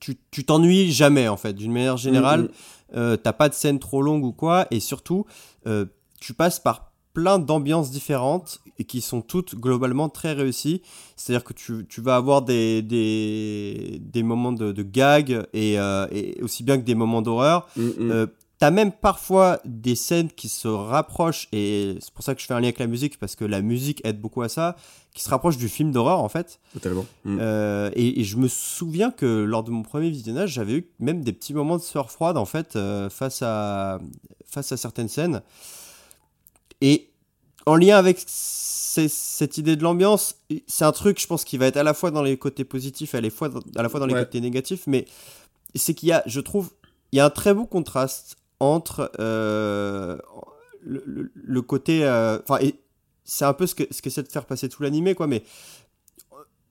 tu t'ennuies jamais en fait, d'une manière générale. Mhm. Euh, t'as pas de scène trop longue ou quoi, et surtout, euh, tu passes par plein d'ambiances différentes et qui sont toutes globalement très réussies. C'est-à-dire que tu, tu vas avoir des, des, des moments de, de gag et, euh, et aussi bien que des moments d'horreur. Euh, T'as même parfois des scènes qui se rapprochent, et c'est pour ça que je fais un lien avec la musique, parce que la musique aide beaucoup à ça, qui se rapprochent du film d'horreur en fait. Totalement. Mhm. Euh, et, et je me souviens que lors de mon premier visionnage, j'avais eu même des petits moments de sueur froide en fait euh, face à face à certaines scènes. Et en lien avec cette idée de l'ambiance, c'est un truc, je pense, qui va être à la fois dans les côtés positifs et à la fois dans, à la fois dans les Ouais. côtés négatifs, mais c'est qu'il y a, je trouve, il y a un très beau contraste entre euh, le, le- le côté, euh, enfin, c'est un peu ce que ce qu'essaie de faire passer tout l'animé, quoi, mais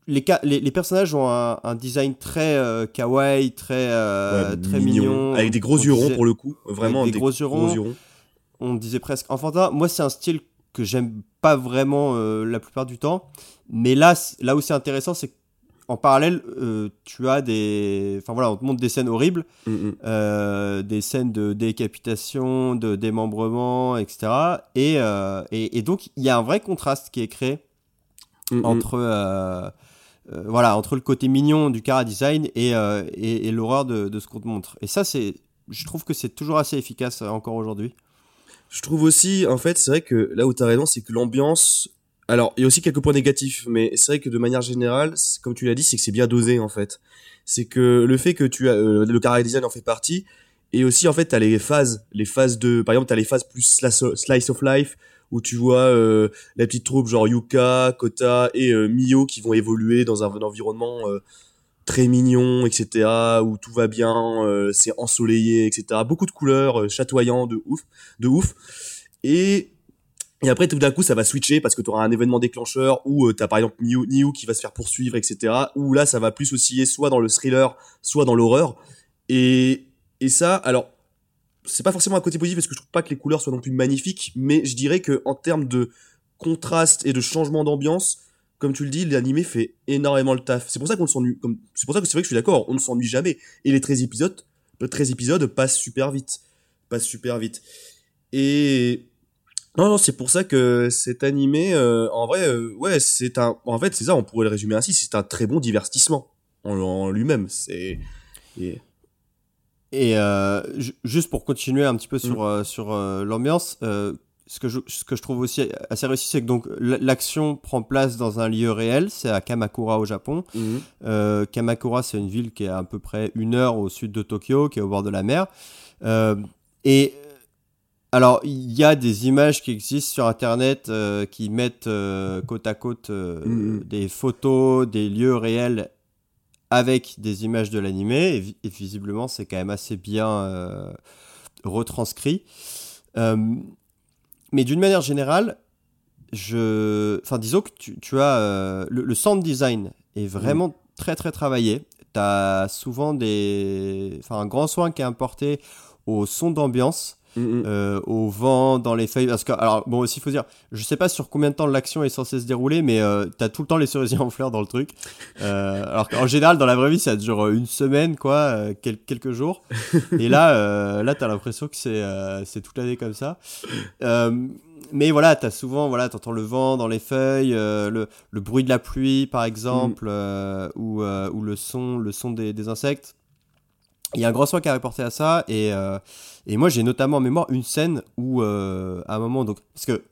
les, ca- les, les personnages ont un, un design très euh, kawaii, très, euh, Ouais, très mignon. Avec des gros yeux ronds pour le coup. Vraiment des gros yeux ronds. on disait presque enfantin. Moi, c'est un style que j'aime pas vraiment euh, la plupart du temps. Mais là, là où c'est intéressant, c'est qu'en parallèle, euh, tu as des. Enfin voilà, on te montre des scènes horribles, Mm, mm. euh, des scènes de décapitation, de démembrement, etc. Et, euh, et, et donc, il y a un vrai contraste qui est créé Mm, entre. voilà, entre le côté mignon du cara design et, et, et l'horreur de, de ce qu'on te montre. Et ça, c'est, je trouve que c'est toujours assez efficace encore aujourd'hui. Je trouve aussi, en fait, c'est vrai que là où t'as raison, c'est que l'ambiance. Alors, il y a aussi quelques points négatifs, mais c'est vrai que de manière générale, comme tu l'as dit, c'est que c'est bien dosé, en fait. C'est que le fait que tu as, euh, le carré design en fait partie, et aussi, en fait, t'as les phases, les phases de, par exemple, t'as les phases plus slice of life, où tu vois euh, la petite troupe genre Yuka, Kota et euh, Mio qui vont évoluer dans un, environnement euh, très mignon, etc., où tout va bien, euh, c'est ensoleillé, etc. Beaucoup de couleurs, chatoyant, de ouf, de ouf. Et, et après, tout d'un coup, ça va switcher parce que tu auras un événement déclencheur où euh, t'as par exemple Niu qui va se faire poursuivre, etc. Où là, ça va plus osciller soit dans le thriller, soit dans l'horreur. Et, et ça, alors, c'est pas forcément un côté positif parce que je trouve pas que les couleurs soient non plus magnifiques, mais je dirais que en termes de contraste et de changement d'ambiance, comme tu le dis, l'animé fait énormément le taf. C'est pour ça qu'on s'ennuie. C'est pour ça que c'est vrai que je suis d'accord, on ne s'ennuie jamais. Et les 13 épisodes, les 13 épisodes passent super vite. Passent super vite. Et. Non, non, c'est pour ça que cet animé, euh, en vrai, euh, ouais, c'est un. En fait, c'est ça, on pourrait le résumer ainsi, c'est un très bon divertissement en, en lui-même. C'est. et- Et euh, ju- juste pour continuer un petit peu sur, euh, sur euh, l'ambiance, ce, que je, ce que je trouve aussi assez réussi, c'est que donc l'action prend place dans un lieu réel, c'est à Kamakura au Japon. Euh, Kamakura, c'est une ville qui est à peu près une heure au sud de Tokyo, qui est au bord de la mer. Et alors, il y a des images qui existent sur Internet euh, qui mettent euh, côte à côte euh, Mhm. des photos, des lieux réels avec des images de l'animé. Et, vi- et visiblement, c'est quand même assez bien retranscrit. Mais d'une manière générale, je... enfin, disons que tu, tu as le, le sound design est vraiment très très travaillé. Tu as souvent des... enfin, un grand soin qui est apporté au son d'ambiance, Mhm. euh, au vent, dans les feuilles. Parce que, alors, bon, aussi, il faut dire, je sais pas sur combien de temps l'action est censée se dérouler, mais euh, tu as tout le temps les cerisiers *laughs* en fleurs dans le truc. Euh, alors qu'en général, dans la vraie vie, ça dure une semaine, quoi, quel- quelques jours. Et là, là tu as l'impression que c'est c'est toute l'année comme ça. Euh, mais voilà, tu as souvent, voilà, tu entends le vent dans les feuilles, euh, le, le bruit de la pluie, par exemple, euh, ou, ou le son, le son des, des insectes. Il y a un grand soin qui a reporté à ça, et, euh, et moi j'ai notamment en mémoire une scène où, euh, à un moment, donc, parce que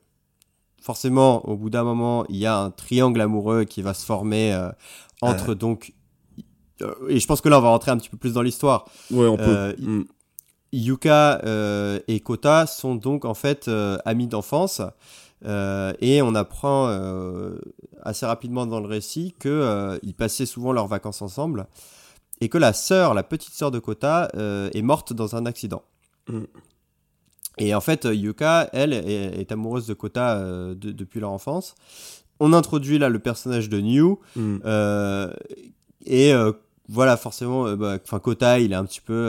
forcément, au bout d'un moment, il y a un triangle amoureux qui va se former euh, entre donc. Et je pense que là, on va rentrer un petit peu plus dans l'histoire. Ouais, on peut. Mhm. Yuka et Kota sont donc en fait amis d'enfance. Euh, et on apprend euh, assez rapidement dans le récit que euh, ils passaient souvent leurs vacances ensemble et que la sœur, la petite sœur de Kota, euh, est morte dans un accident. Mm. Et en fait, Yuka, elle, est, est amoureuse de Kota euh, de- depuis leur enfance. On introduit là le personnage de New, Mhm. euh, et voilà, forcément, bah, enfin Kota, il est un petit peu,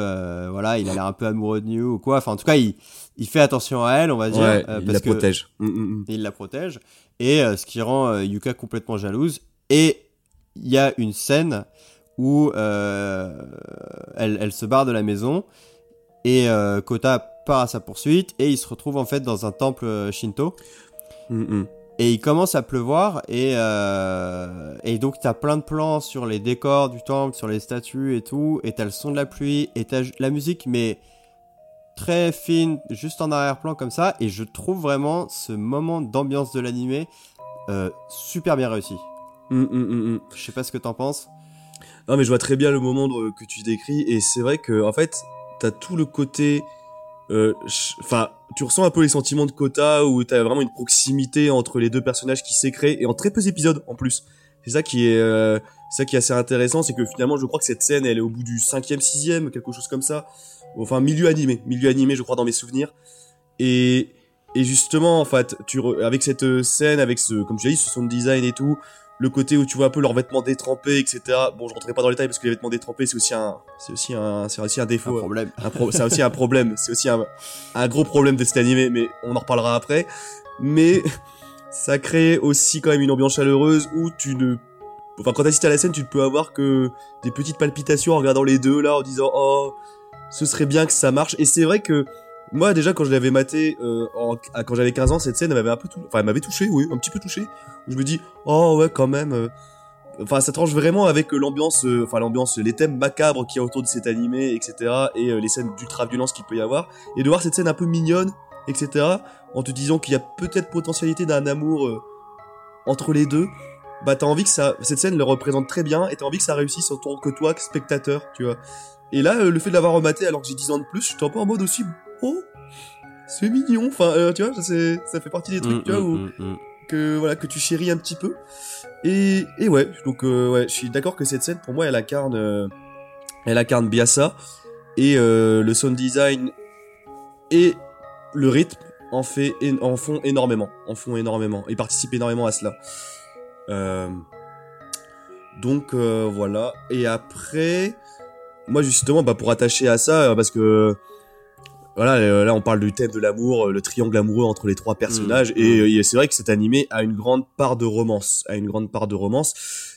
voilà, il a l'air un peu amoureux de New ou quoi. Enfin, en tout cas, il, il fait attention à elle, on va dire, Ouais, il la que protège. Mhm. il la protège, et ce qui rend Yuka complètement jalouse. Et il y a une scène où euh, elle, elle se barre de la maison et euh, Kota part à sa poursuite et il se retrouve en fait dans un temple euh, shinto. Mhm, mhm. Et il commence à pleuvoir et, euh, et donc t'as plein de plans sur les décors du temple, sur les statues et tout, et t'as le son de la pluie, et t'as la musique mais très fine, juste en arrière-plan comme ça, et je trouve vraiment ce moment d'ambiance de l'animé euh, super bien réussi. Mhm, mhm, mhm. Je sais pas ce que t'en penses. Non, mais je vois très bien le moment de- que tu décris, et c'est vrai que, en fait, t'as tout le côté, euh, enfin, tu ressens un peu les sentiments de Kota, où t'as vraiment une proximité entre les deux personnages qui s'est et en très peu d'épisodes, en plus. C'est ça qui est, euh, ça qui est assez intéressant, c'est que finalement, je crois que cette scène, elle est au bout du cinquième, sixième, quelque chose comme ça. Enfin, milieu animé, milieu animé, je crois, dans mes souvenirs. Et, et justement, en fait, tu re- avec cette euh, scène, avec ce, comme tu as dit, ce sound design et tout, le côté où tu vois un peu leurs vêtements détrempés, etc. Bon, je rentrerai pas dans les détails parce que les vêtements détrempés, c'est aussi un, c'est aussi un, c'est aussi un Un défaut. problème. Un pro- c'est aussi un problème. C'est aussi un, un gros problème de cet animé, mais on en reparlera après. Mais ça crée aussi quand même une ambiance chaleureuse où tu ne, enfin, quand t'assistes à la scène, tu ne peux avoir que des petites palpitations en regardant les deux là, en disant oh, ce serait bien que ça marche. Et c'est vrai que moi déjà quand je l'avais maté euh, en- à- quand j'avais 15 ans, cette scène m'avait un peu, enfin m'avait touché, oui, un petit peu touché. Où je me dis oh ouais quand même. euh, Enfin, ça tranche vraiment avec euh, l'ambiance, enfin l'ambiance, les thèmes macabres qu'il y a autour de cet animé, etc. Et les scènes d'ultra-violence qu'il peut y avoir. Et de voir cette scène un peu mignonne, etc. En te disant qu'il y a peut-être potentialité d'un amour entre les deux. Bah t'as envie que ça, cette scène le représente très bien et t'as envie que ça réussisse autant que toi, que spectateur, tu vois. Et là, le fait de l'avoir rematé alors que j'ai 10 ans de plus, j'étais un peu en mode aussi, oh, c'est mignon. Enfin, euh, tu vois, ça, fait partie des trucs, Mm, tu vois, mm, où, mm, que voilà que tu chéris un petit peu. Et, et ouais donc euh, ouais je suis d'accord que cette scène pour moi elle incarne euh, elle incarne bien ça et euh, le sound design et le rythme en fait en font énormément en font énormément et participent énormément à cela. Euh, donc euh, voilà. Et après moi justement bah pour attacher à ça parce que voilà, euh, là on parle du thème de l'amour, euh, le triangle amoureux entre les trois personnages, Mmh. et euh, c'est vrai que cet animé a une grande part de romance, a une grande part de romance.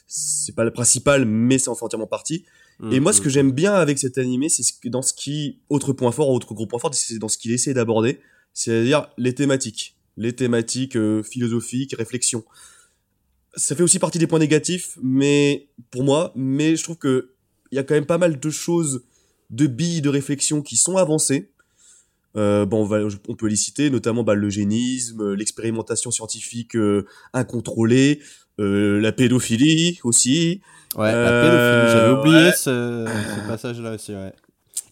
C'est pas le principal, mais ça en fait entièrement partie. Et moi, ce Mm, que j'aime bien avec cet animé, c'est ce dans ce qui, autre point fort, autre gros point fort, c'est dans ce qu'il essaie d'aborder, c'est-à-dire les thématiques, les thématiques euh, philosophiques, réflexions. Ça fait aussi partie des points négatifs, mais pour moi, mais je trouve que il y a quand même pas mal de choses, de billes de réflexion qui sont avancées. Euh, bon, on, va- on peut les citer, notamment bah, l'eugénisme, l'expérimentation scientifique euh, incontrôlée, euh, la pédophilie aussi. Ouais, la Euh, pédophilie, j'avais oublié ouais. ce, ce passage-là aussi, ouais.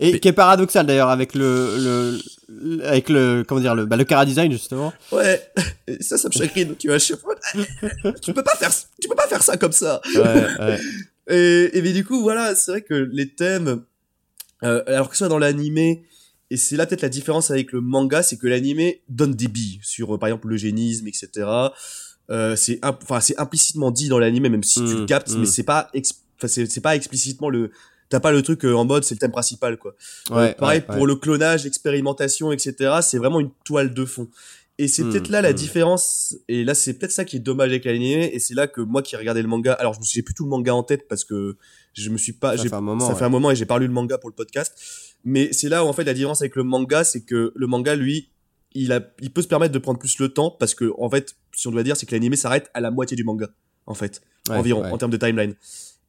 Et qui est paradoxal d'ailleurs avec le, le, avec le, comment dire, le, bah, le cara design justement. Ouais, et ça, ça me chagrine, tu vois, je *laughs* tu peux pas faire, tu peux pas faire ça comme ça. Ouais, ouais. Et, et mais du coup, voilà, c'est vrai que les thèmes, euh, alors que ce soit dans l'animé, et c'est là peut-être la différence avec le manga, c'est que l'animé donne des billes sur, euh, par exemple, l'eugénisme, etc. Euh, c'est, enfin, c'est implicitement dit dans l'animé, même si tu Mm, le captes, mm. mais c'est pas, c'est, pas explicitement le, t'as pas le truc euh, en mode c'est le thème principal, quoi. Euh, Ouais, pareil ouais, pour ouais. le clonage, l'expérimentation, etc. C'est vraiment une toile de fond. Et c'est Hmm, peut-être là la différence. Et là, c'est peut-être ça qui est dommage avec l'animé. Et c'est là que moi qui ai regardé le manga, alors je me suis j'ai plus tout le manga en tête parce que je me suis pas, Ça fait un moment, ça fait un moment et j'ai pas lu le manga pour le podcast. Mais c'est là où en fait la différence avec le manga, c'est que le manga, lui, il a, il peut se permettre de prendre plus le temps parce que en fait, si on doit dire, c'est que l'animé s'arrête à la moitié du manga, en fait Ouais, environ ouais. en termes de timeline.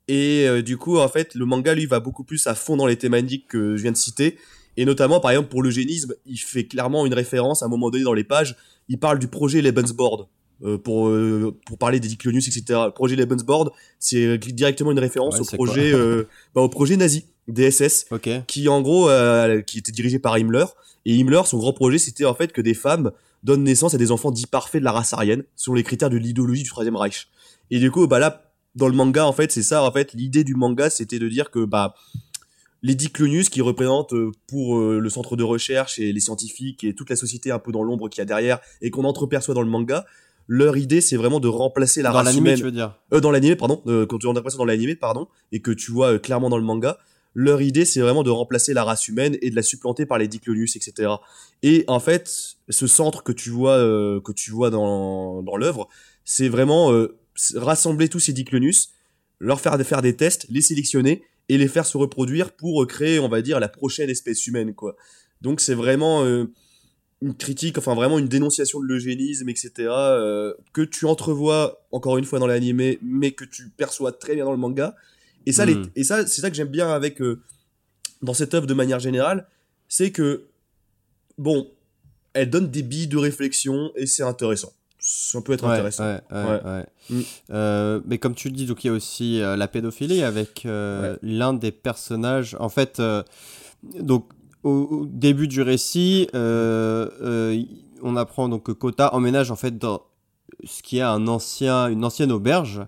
Et euh, du coup, en fait, le manga lui va beaucoup plus à fond dans les thématiques que je viens de citer. Et notamment, par exemple, pour l'eugénisme, il fait clairement une référence à un moment donné dans les pages. Il parle du projet Lebensborn. euh, pour, euh, pour parler des Diclonius, etc. Le projet Lebensborn, c'est directement une référence Ouais, au projet, euh, bah, au projet nazi des SS Ok. qui en gros euh, qui était dirigé par Himmler. Et Himmler son grand projet c'était en fait que des femmes donnent naissance à des enfants dits parfaits de la race aryenne selon les critères de l'idéologie du troisième Reich. Et du coup bah là dans le manga en fait c'est ça en fait l'idée du manga c'était de dire que bah les Diclonius qui représentent euh, pour euh, le centre de recherche et les scientifiques et toute la société un peu dans l'ombre qu'il y a derrière et qu'on entreperçoit dans le manga leur idée c'est vraiment de remplacer la Dans race humaine. tu veux dire? euh, dans l'animé, pardon, euh, quand tu as l'impression dans l'animé, pardon, et que tu vois euh, clairement dans le manga, leur idée c'est vraiment de remplacer la race humaine et de la supplanter par les Diclonius, etc. Et en fait, ce centre que tu vois, euh, que tu vois dans, dans l'œuvre, c'est vraiment euh, rassembler tous ces Diclonius, leur faire faire des tests, les sélectionner et les faire se reproduire pour euh, créer, on va dire, la prochaine espèce humaine, quoi. Donc c'est vraiment une critique, enfin vraiment une dénonciation de l'eugénisme, etc. que tu entrevois encore une fois dans l'animé, mais que tu perçois très bien dans le manga. Et ça, les- Mm. et ça, c'est ça que j'aime bien avec euh, dans cette œuvre de manière générale, c'est que bon, elle donne des billes de réflexion et c'est intéressant. Ça peut être Ouais, intéressant. ouais, ouais. Mm. Euh, mais comme tu le dis, donc il y a aussi euh, la pédophilie avec l'un des personnages. En fait, donc au, au début du récit, on apprend donc que Kota emménage en fait dans ce qui est un ancien, une ancienne auberge.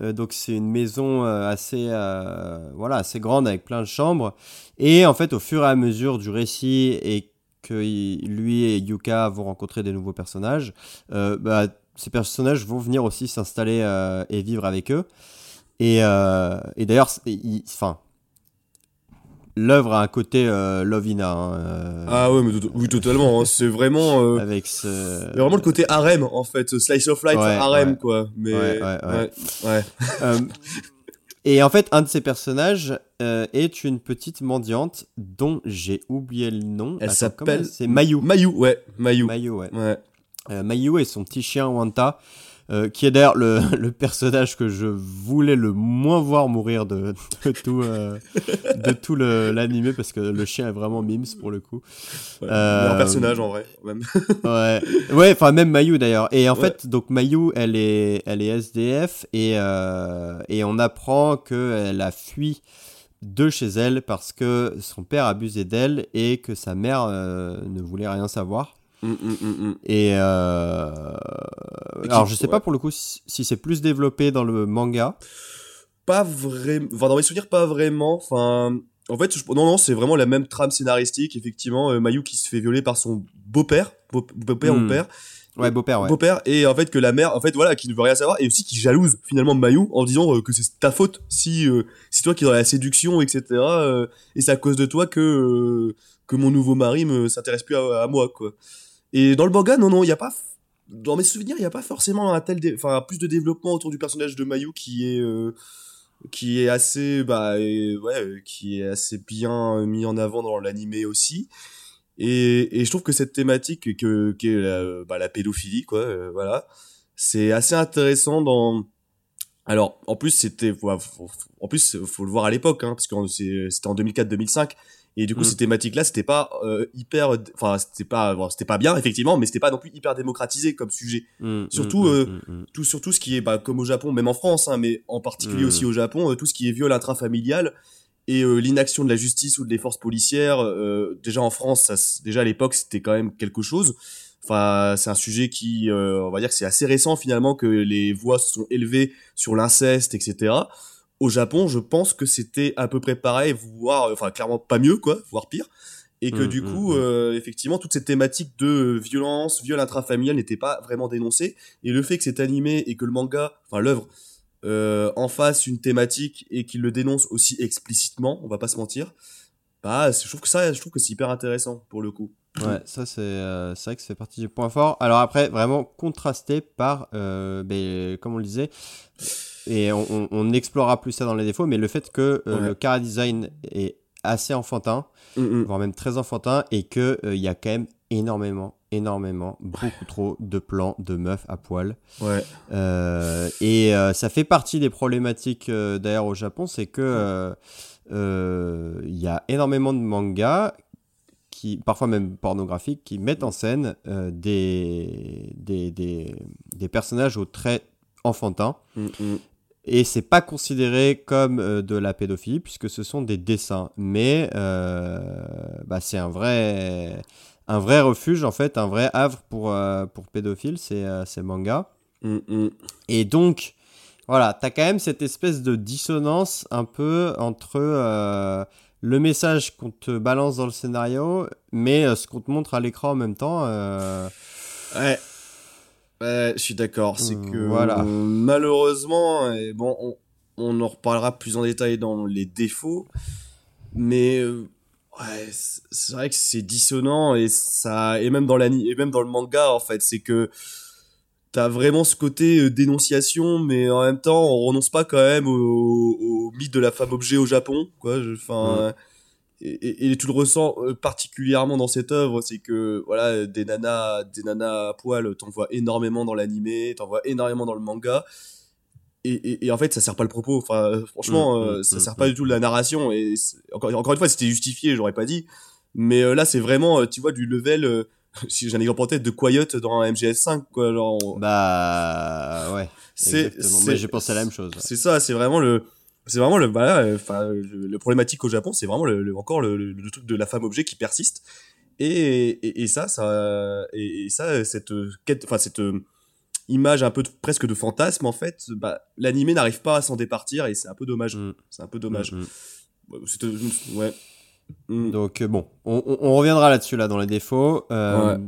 Euh, donc c'est une maison euh, assez, euh, voilà, assez grande avec plein de chambres. Et en fait, au fur et à mesure du récit et que lui et Yuka vont rencontrer des nouveaux personnages, bah, ces personnages vont venir aussi s'installer et vivre avec eux. Et, et d'ailleurs, enfin, l'œuvre a un côté euh, Lovina hein, euh, Ah ouais, mais oui, totalement. hein. C'est vraiment, euh, avec ce. vraiment le côté harem en fait, ce slice of life Ouais, harem ouais. quoi. Mais Ouais, ouais, ouais. *laughs* Euh, et en fait, un de ces personnages euh, est une petite mendiante dont j'ai oublié le nom. Elle s'appelle- C'est Mayu. Mayu, ouais, Mayu. Mayu, ouais. Ouais. Mayu et son petit chien Wanta, euh, qui est d'ailleurs le, *laughs* le personnage que je voulais le moins voir mourir de, de tout, euh, de tout l'animé, parce que le chien est vraiment mimes pour le coup. ouais. Euh, Meilleur personnage en vrai. Même. *laughs* Ouais, ouais, enfin même Mayu d'ailleurs. Et en Ouais. fait, donc Mayu, elle est, elle est SDF et euh, et on apprend qu'elle a fui de chez elle parce que son père abusait d'elle et que sa mère euh, ne voulait rien savoir. Mm, mm, mm. Et euh... Alors je sais pas pour le coup si, si c'est plus développé dans le manga. Pas vraiment. Enfin, dans mes souvenirs, pas vraiment. Enfin, en fait, je- non, non, c'est vraiment la même trame scénaristique. Effectivement, euh, Mayu qui se fait violer par son beau-père, beau- beau-père Hmm. ou père, Ouais, beau-père, ouais. beau-père, et en fait que la mère, en fait, voilà, qui ne veut rien savoir, et aussi qui jalouse finalement Mayu en disant euh, que c'est ta faute si, euh, si toi qui es dans la séduction, etc. euh, et c'est à cause de toi que euh, que mon nouveau mari me s'intéresse plus à, à moi, quoi. Et dans le manga, non, non, il y a pas. Dans mes souvenirs, il y a pas forcément un tel, enfin, plus de développement autour du personnage de Mayu qui est euh, qui est assez bah ouais qui est assez bien euh, mis en avant dans l'animé aussi et, et je trouve que cette thématique que qui est la, bah, pédophilie quoi euh, voilà c'est assez intéressant dans alors en plus c'était en plus faut le voir à l'époque hein, parce que c'était en 2004-2005 et du coup Mm. ces thématiques là c'était pas euh, hyper enfin c'était pas bon, c'était pas bien effectivement mais c'était pas non plus hyper démocratisé comme sujet. Mm, Surtout, mm, euh, mm, mm, tout surtout ce qui est bah, comme au Japon même en France hein, mais en particulier aussi au Japon euh, tout ce qui est viol intrafamilial et euh, l'inaction de la justice ou des forces policières euh, déjà en France ça, déjà à l'époque c'était quand même quelque chose. Enfin c'est un sujet qui euh, on va dire que c'est assez récent finalement que les voix se sont élevées sur l'inceste etc au Japon je pense que c'était à peu près pareil voire enfin clairement pas mieux quoi voire pire et que Mm, du mm, coup, mm. euh, effectivement, toute cette thématique de violence, viol intrafamilial n'était pas vraiment dénoncée. Et le fait que c'est animé et que le manga, enfin l'œuvre, euh, en fasse une thématique et qu'il le dénonce aussi explicitement, on va pas se mentir, bah, je trouve que ça, je trouve que c'est hyper intéressant pour le coup. Ouais, ça c'est euh, c'est vrai que ça fait partie du point fort. Alors après, vraiment contrasté par, euh, ben, comme on le disait, et on, on- on explorera plus ça dans les défauts, mais le fait que euh, Ouais. le chara design est assez enfantin, Mm, mm. voire même très enfantin, et que euh, il y a quand même énormément, énormément, beaucoup trop de plans de meufs à poil. Ouais. Euh, et ça fait partie des problématiques d'ailleurs au Japon, c'est que il y a énormément de mangas qui, parfois même pornographiques, qui mettent en scène euh, des, des, des, des personnages aux traits enfantins. Mm, mm. Et c'est pas considéré comme euh, de la pédophilie puisque ce sont des dessins. Mais euh, bah, c'est un vrai, un vrai refuge en fait, un vrai havre pour, euh, pour pédophiles, ces, ces mangas. Mm, mm. Et donc, voilà, t'as quand même cette espèce de dissonance un peu entre le message qu'on te balance dans le scénario, mais ce qu'on te montre à l'écran en même temps. Ouais. Ouais, je suis d'accord. C'est Euh, que voilà. malheureusement, et bon, on, on en reparlera plus en détail dans les défauts, mais euh, ouais, c'est vrai que c'est dissonant et ça et même dans et même dans le manga en fait, c'est que t'as vraiment ce côté euh, dénonciation, mais en même temps, on renonce pas quand même au, au mythe de la femme objet au Japon, quoi. Enfin. Et, et, et tu le ressens euh, particulièrement dans cette œuvre, c'est que voilà des nanas, des nanas à poil, t'en vois énormément dans l'animé, t'en vois énormément dans le manga, et, et, et en fait ça sert pas le propos. Enfin euh, franchement, Mm, euh, mm, ça mm, sert pas du tout de la narration. Et encore, encore une fois, c'était justifié, j'aurais pas dit. Mais euh, là, c'est vraiment, euh, tu vois, du level. *laughs* si j'ai un exemple en tête de Quiet dans MGS5, quoi. Genre, on- Bah ouais, c'est, j'ai pensé à la même chose. c'est ça, c'est vraiment le, c'est vraiment le, voilà, euh, enfin, le, problématique au Japon, c'est vraiment le, le- encore le, truc de la femme objet qui persiste. Et, et, et ça, ça, et, et ça, cette euh, quête, enfin cette euh, image un peu de- presque de fantasme en fait, bah, l'animé n'arrive pas à s'en départir et c'est un peu dommage. Mm, C'est un peu dommage. mm, mm. Ouais. Mm. Donc euh, bon, on, on- on reviendra là-dessus là dans les défauts. Euh, Ouais.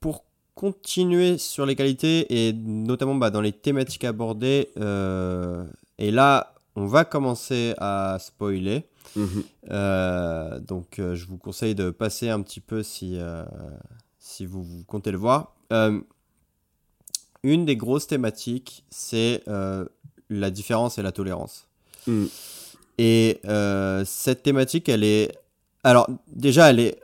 Pour continuer sur les qualités et notamment bah, dans les thématiques abordées. euh, et là, on va commencer à spoiler. Mhm. Euh, donc, euh, je vous conseille de passer un petit peu si, euh, si vous, vous comptez le voir. Une des grosses thématiques, c'est la différence et la tolérance. Mhm. Et cette thématique, elle est. Alors, déjà, elle est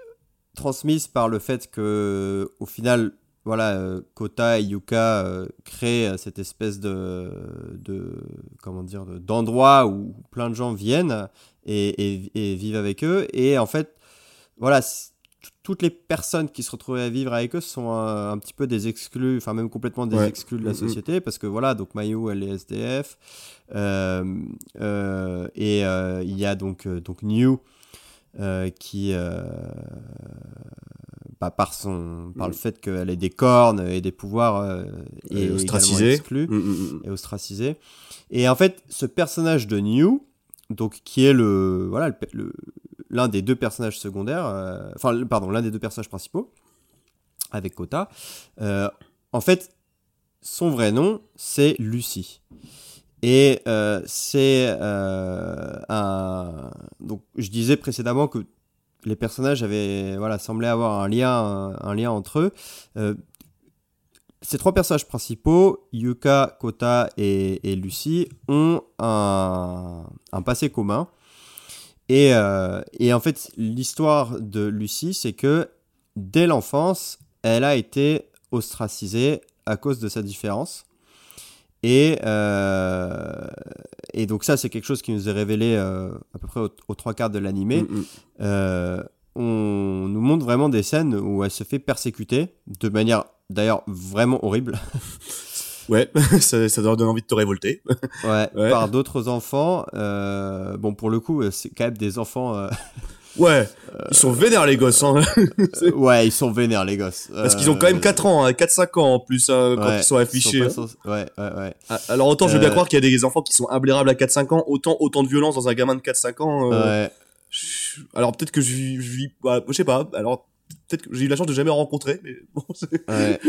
transmise par le fait que, au final, voilà, euh, Kota et Yuka euh, créent euh, cette espèce de, de comment dire, de- d'endroit où plein de gens viennent et, et- et vivent avec eux. Et en fait, voilà, toutes les personnes qui se retrouvaient à vivre avec eux sont un petit peu des exclus, enfin même complètement des Ouais. exclus de la Mhm. société, parce que voilà, donc Mayu, elle est SDF, euh, et il y a donc, donc New, qui, par, son, par le Mhm. fait qu'elle ait des cornes et des pouvoirs, euh, Et Mm, mm, mm. et ostracisé. Et en fait, ce personnage de New, donc qui est le voilà l'un des deux personnages secondaires, euh, enfin pardon, l'un des deux personnages principaux avec Kota. euh, en fait, son vrai nom c'est Lucie. Et euh, c'est euh, un donc je disais précédemment que les personnages avaient voilà semblaient avoir un lien entre eux. Euh, ces trois personnages principaux, Yuka, Kota et, Lucie, ont un, passé commun. Et, euh, et en fait, l'histoire de Lucie, c'est que dès l'enfance, elle a été ostracisée à cause de sa différence. Et, euh, et donc ça, c'est quelque chose qui nous est révélé euh, à peu près aux, aux trois quarts de l'animé. Mm, mm. Euh, on nous montre vraiment des scènes où elle se fait persécuter de manière d'ailleurs vraiment horrible *laughs* Ouais, *laughs* ça, ça donne envie de te révolter. ouais, Ouais. par d'autres enfants. Bon, pour le coup, c'est quand même des enfants. *laughs* euh, Ouais, ils sont vénères les gosses, hein. *laughs* ouais, ils sont vénères, les gosses. Parce qu'ils ont quand même 4 ans, hein, 4-5 ans en plus, hein, quand Ouais, ils sont affichés. hein. Ouais, ouais, ouais. Ah, Alors autant je veux bien Euh, croire qu'il y a des enfants qui sont imblérables à 4-5 ans, autant autant de violence dans un gamin de 4-5 ans. euh, Ouais. Alors peut-être que je vis, bah, je sais pas, alors peut-être que j'ai eu la chance de jamais en rencontrer, mais *laughs* bon, Ouais. *laughs*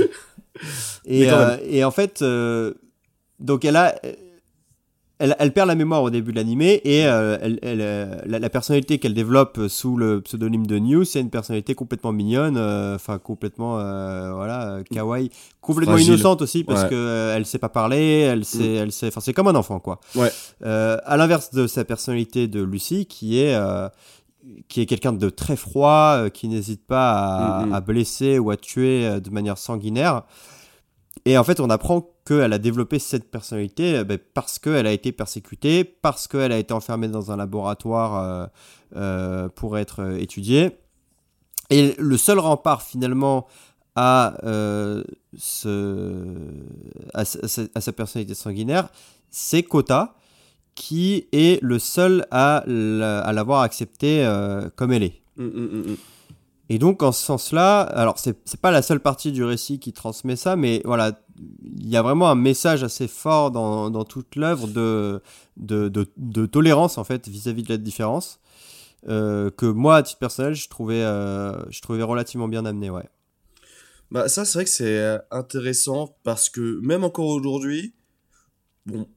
Mais et, euh, et en fait, euh, donc elle a, elle, elle perd la mémoire au début de l'animé et euh, elle, elle, euh, la, la personnalité qu'elle développe sous le pseudonyme de New, c'est une personnalité complètement mignonne, euh, enfin complètement, voilà, kawaii, complètement Fragile. innocente aussi parce Ouais. que elle sait pas parler, elle sait, elle sait, enfin c'est comme un enfant quoi. Ouais. À l'inverse de sa personnalité de Lucie, qui est qui est quelqu'un de très froid, qui n'hésite pas à, Mm, mm. à blesser ou à tuer de manière sanguinaire. Et en fait, on apprend qu'elle a développé cette personnalité euh, ben, parce qu'elle a été persécutée, parce qu'elle a été enfermée dans un laboratoire euh, euh, pour être étudiée. Et le seul rempart finalement à, à, sa- personnalité sanguinaire, c'est Kota, qui est le seul à la- à l'avoir acceptée comme elle est. Mm, mm, mm. Et donc, en ce sens-là, alors c'est pas la seule partie du récit qui transmet ça, mais voilà, il y a vraiment un message assez fort dans, toute l'œuvre de tolérance, en fait, vis-à-vis de la différence, euh, que moi, à titre personnel, je trouvais, euh, je trouvais relativement bien amené, ouais. Bah ça c'est vrai que c'est euh, intéressant parce que même encore aujourd'hui, bon,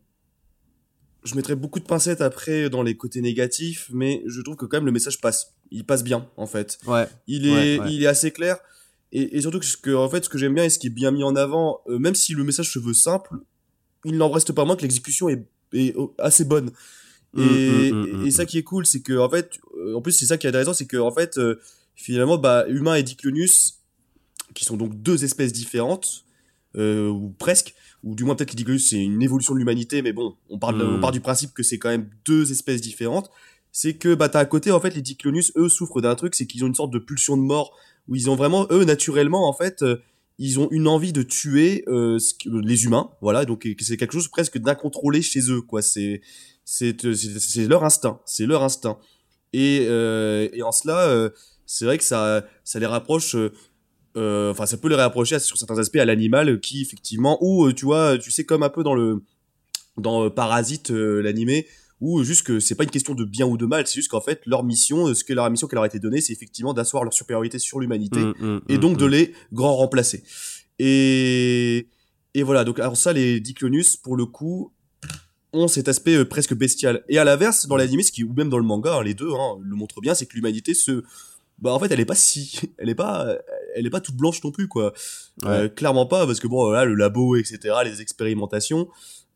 je mettrais beaucoup de pincettes après dans les côtés négatifs, mais je trouve que quand même le message passe. Il passe bien en fait. Ouais, Il est, Ouais, ouais. il est assez clair. Et, et surtout que ce que, en fait, ce que j'aime bien et ce qui est bien mis en avant, euh, même si le message se veut simple, il n'en reste pas moins que l'exécution est, est assez bonne. Et, Mm, mm, mm, et ça qui est cool, c'est que en fait, euh, en plus c'est ça qui est intéressant, c'est que en fait, euh, finalement, bah, Humain et Diclonius, qui sont donc deux espèces différentes, euh, ou presque, ou du moins peut-être que Diclonius c'est une évolution de l'humanité, mais bon, on parle, Mm. on part du principe que c'est quand même deux espèces différentes. C'est que bah t'as à côté en fait les Diclonius, eux souffrent d'un truc, c'est qu'ils ont une sorte de pulsion de mort où ils ont vraiment eux naturellement en fait euh, ils ont une envie de tuer euh, les humains voilà donc c'est quelque chose presque d'incontrôlé chez eux quoi c'est c'est euh, leur instinct c'est leur instinct. Et et en cela c'est vrai que ça ça les rapproche enfin ça peut les rapprocher sur certains aspects à l'animal qui effectivement ou tu vois tu sais comme un peu dans le dans Parasite l'animé ou juste que c'est pas une question de bien ou de mal c'est juste qu'en fait leur mission euh, ce que leur mission qui leur a été donnée c'est effectivement d'asseoir leur supériorité sur l'humanité Mm, mm, et mm, donc de les grand remplacer. Et, et voilà, donc alors ça, les Diclonius, pour le coup, ont cet aspect euh, presque bestial. Et à l'inverse, dans l'anime, ce qui, ou même dans le manga, hein, les deux hein, le montrent bien, c'est que l'humanité se... Bah en fait, elle est pas si... *laughs* Elle est pas, elle est pas toute blanche non plus, quoi. Euh, clairement pas, parce que bon, voilà, le labo, etc., les expérimentations,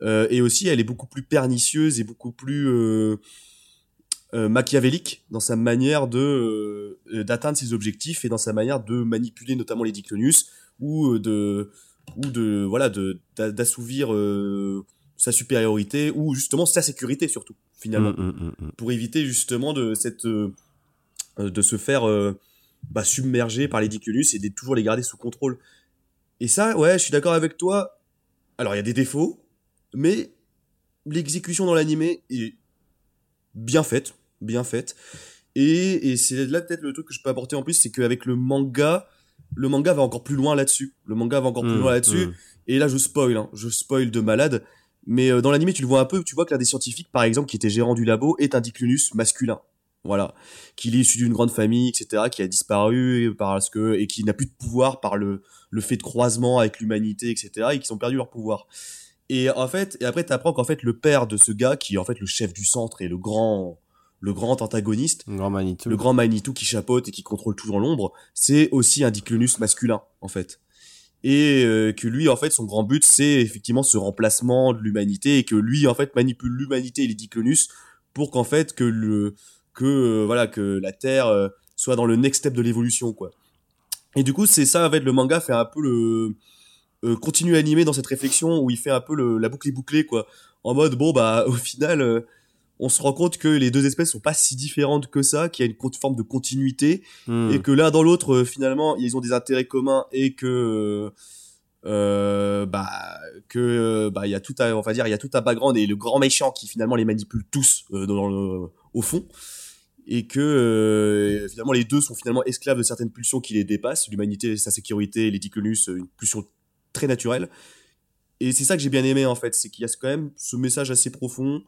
euh, et aussi, elle est beaucoup plus pernicieuse et beaucoup plus... Euh, euh, machiavélique dans sa manière de d'atteindre ses objectifs et dans sa manière de manipuler notamment les Diclonius ou de ou de voilà de d'a- d'assouvir sa supériorité ou justement sa sécurité surtout finalement. Mm, mm, mm. pour éviter justement de cette de se faire bah, submerger par les Diclonius et de toujours les garder sous contrôle. Et ça ouais je suis d'accord avec toi. Alors il y a des défauts mais l'exécution dans l'animé est bien faite bien faite. Et, et c'est là peut-être le truc que je peux apporter en plus c'est qu'avec le manga le manga va encore plus loin là-dessus. Le manga va encore plus Mm, loin là-dessus. mm. et là je spoil hein, je spoil de malade. Mais euh, dans l'anime tu le vois un peu tu vois que l'un des scientifiques par exemple qui était gérant du labo est un Diclunus masculin. Voilà. Qu'il est issu d'une grande famille etc qui a disparu parce que et qui n'a plus de pouvoir par le le fait de croisement avec l'humanité etc et qui ont perdu leur pouvoir et en fait et après t'apprends qu'en fait le père de ce gars qui est en fait le chef du centre et le grand le grand antagoniste Un grand Manitou. le grand Manitou qui chapeaute et qui contrôle toujours l'ombre, c'est aussi un Diclonus masculin, en fait. Et euh, que lui, en fait, son grand but, c'est effectivement ce remplacement de l'humanité et que lui, en fait, manipule l'humanité et les Diclonus pour qu'en fait, que le, que, euh, voilà, que la Terre euh, soit dans le next step de l'évolution, quoi. Et du coup, c'est ça, en fait, le manga fait un peu le, euh, continue à animer dans cette réflexion où il fait un peu le, la boucle est bouclée, quoi. En mode, bon, bah, au final, euh, on se rend compte que les deux espèces sont pas si différentes que ça, qu'il y a une forme de continuité Mm. et que l'un dans l'autre euh, finalement ils ont des intérêts communs et que bah que bah il y a tout un, on va dire il y a tout un background et le grand méchant qui finalement les manipule tous dans le, au fond et que euh, finalement les deux sont finalement esclaves de certaines pulsions qui les dépassent l'humanité sa sécurité les Diclonus une pulsion très naturelle et c'est ça que j'ai bien aimé en fait c'est qu'il y a quand même ce message assez profond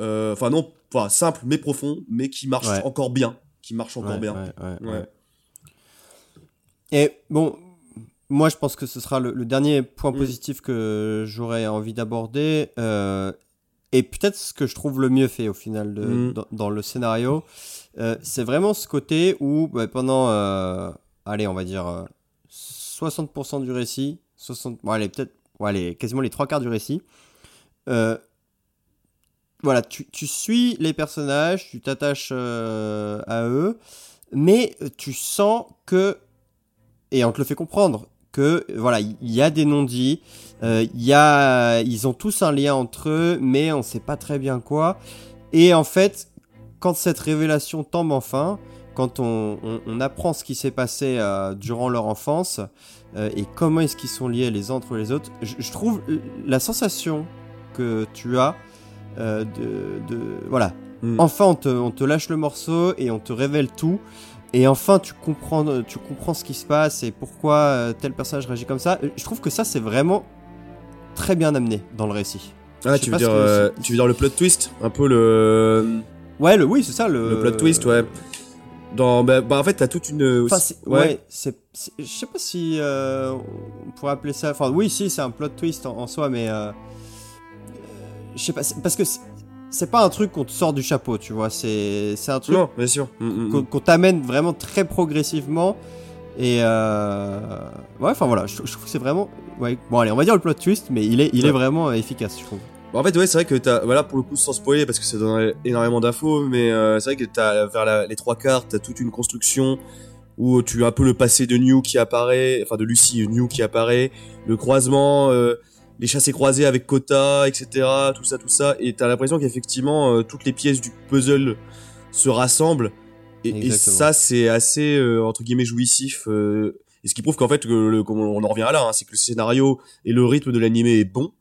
euh, enfin non enfin simple mais profond mais qui marche Ouais. encore bien qui marche encore Ouais, bien ouais. Et bon, moi je pense que ce sera le, le dernier point Mm. positif que j'aurais envie d'aborder. euh, et peut-être ce que je trouve le mieux fait au final de- Mm. dans, dans le scénario, euh, c'est vraiment ce côté où bah, pendant, euh, allez, on va dire euh, 60% du récit, 60, bon, allez, peut-être, bon, allez, quasiment les trois quarts du récit, euh, voilà, tu, tu suis les personnages, tu t'attaches euh, à eux, mais tu sens que, et on te le fait comprendre, que voilà, il y a des non-dits, euh, il y a, ils ont tous un lien entre eux, mais on sait pas très bien quoi. Et en fait, quand cette révélation tombe enfin, quand on, on- on apprend ce qui s'est passé euh, durant leur enfance euh, et comment est-ce qu'ils sont liés les uns entre les autres, je, je trouve la sensation que tu as euh, de, de voilà, Mm. enfin on te, on te lâche le morceau et on te révèle tout. Et enfin, tu comprends, tu comprends ce qui se passe et pourquoi tel personnage réagit comme ça. Je trouve que ça, c'est vraiment très bien amené dans le récit. Ah, tu veux, dire, que tu veux dire le plot twist Un peu le, Ouais, le, oui, c'est ça. Le, le plot twist, ouais. Dans, bah, bah, en fait, t'as toute une. Enfin, c'est- ouais, c'est, je sais pas si euh, on pourrait appeler ça. Enfin, oui, si, c'est un plot twist en, en soi, mais euh, euh, je sais pas, parce que c'est, pas un truc qu'on te sort du chapeau, tu vois. C'est, c'est un truc Non, bien sûr. Mm, mm, qu'on, mm. qu'on t'amène vraiment très progressivement. Et euh, ouais, enfin voilà, je, je trouve que c'est vraiment. Ouais, bon, allez, on va dire le plot twist, mais il est, il est vraiment euh, efficace, je trouve. Bon, en fait, ouais, c'est vrai que t'as, voilà, pour le coup, sans spoiler, parce que ça donne énormément d'infos, mais euh, c'est vrai que t'as, vers la- les trois quarts, t'as toute une construction où tu as un peu le passé de New qui apparaît, enfin de Lucy New qui apparaît, le croisement, euh, les chassés croisés avec Kota, etc., tout ça, tout ça, et t'as l'impression qu'effectivement, euh, toutes les pièces du puzzle se rassemblent, et, et ça, c'est assez, euh, entre guillemets, jouissif, euh, et ce qui prouve qu'en fait, que le, comme on en revient là, hein, c'est que le scénario et le rythme de l'animé est bon,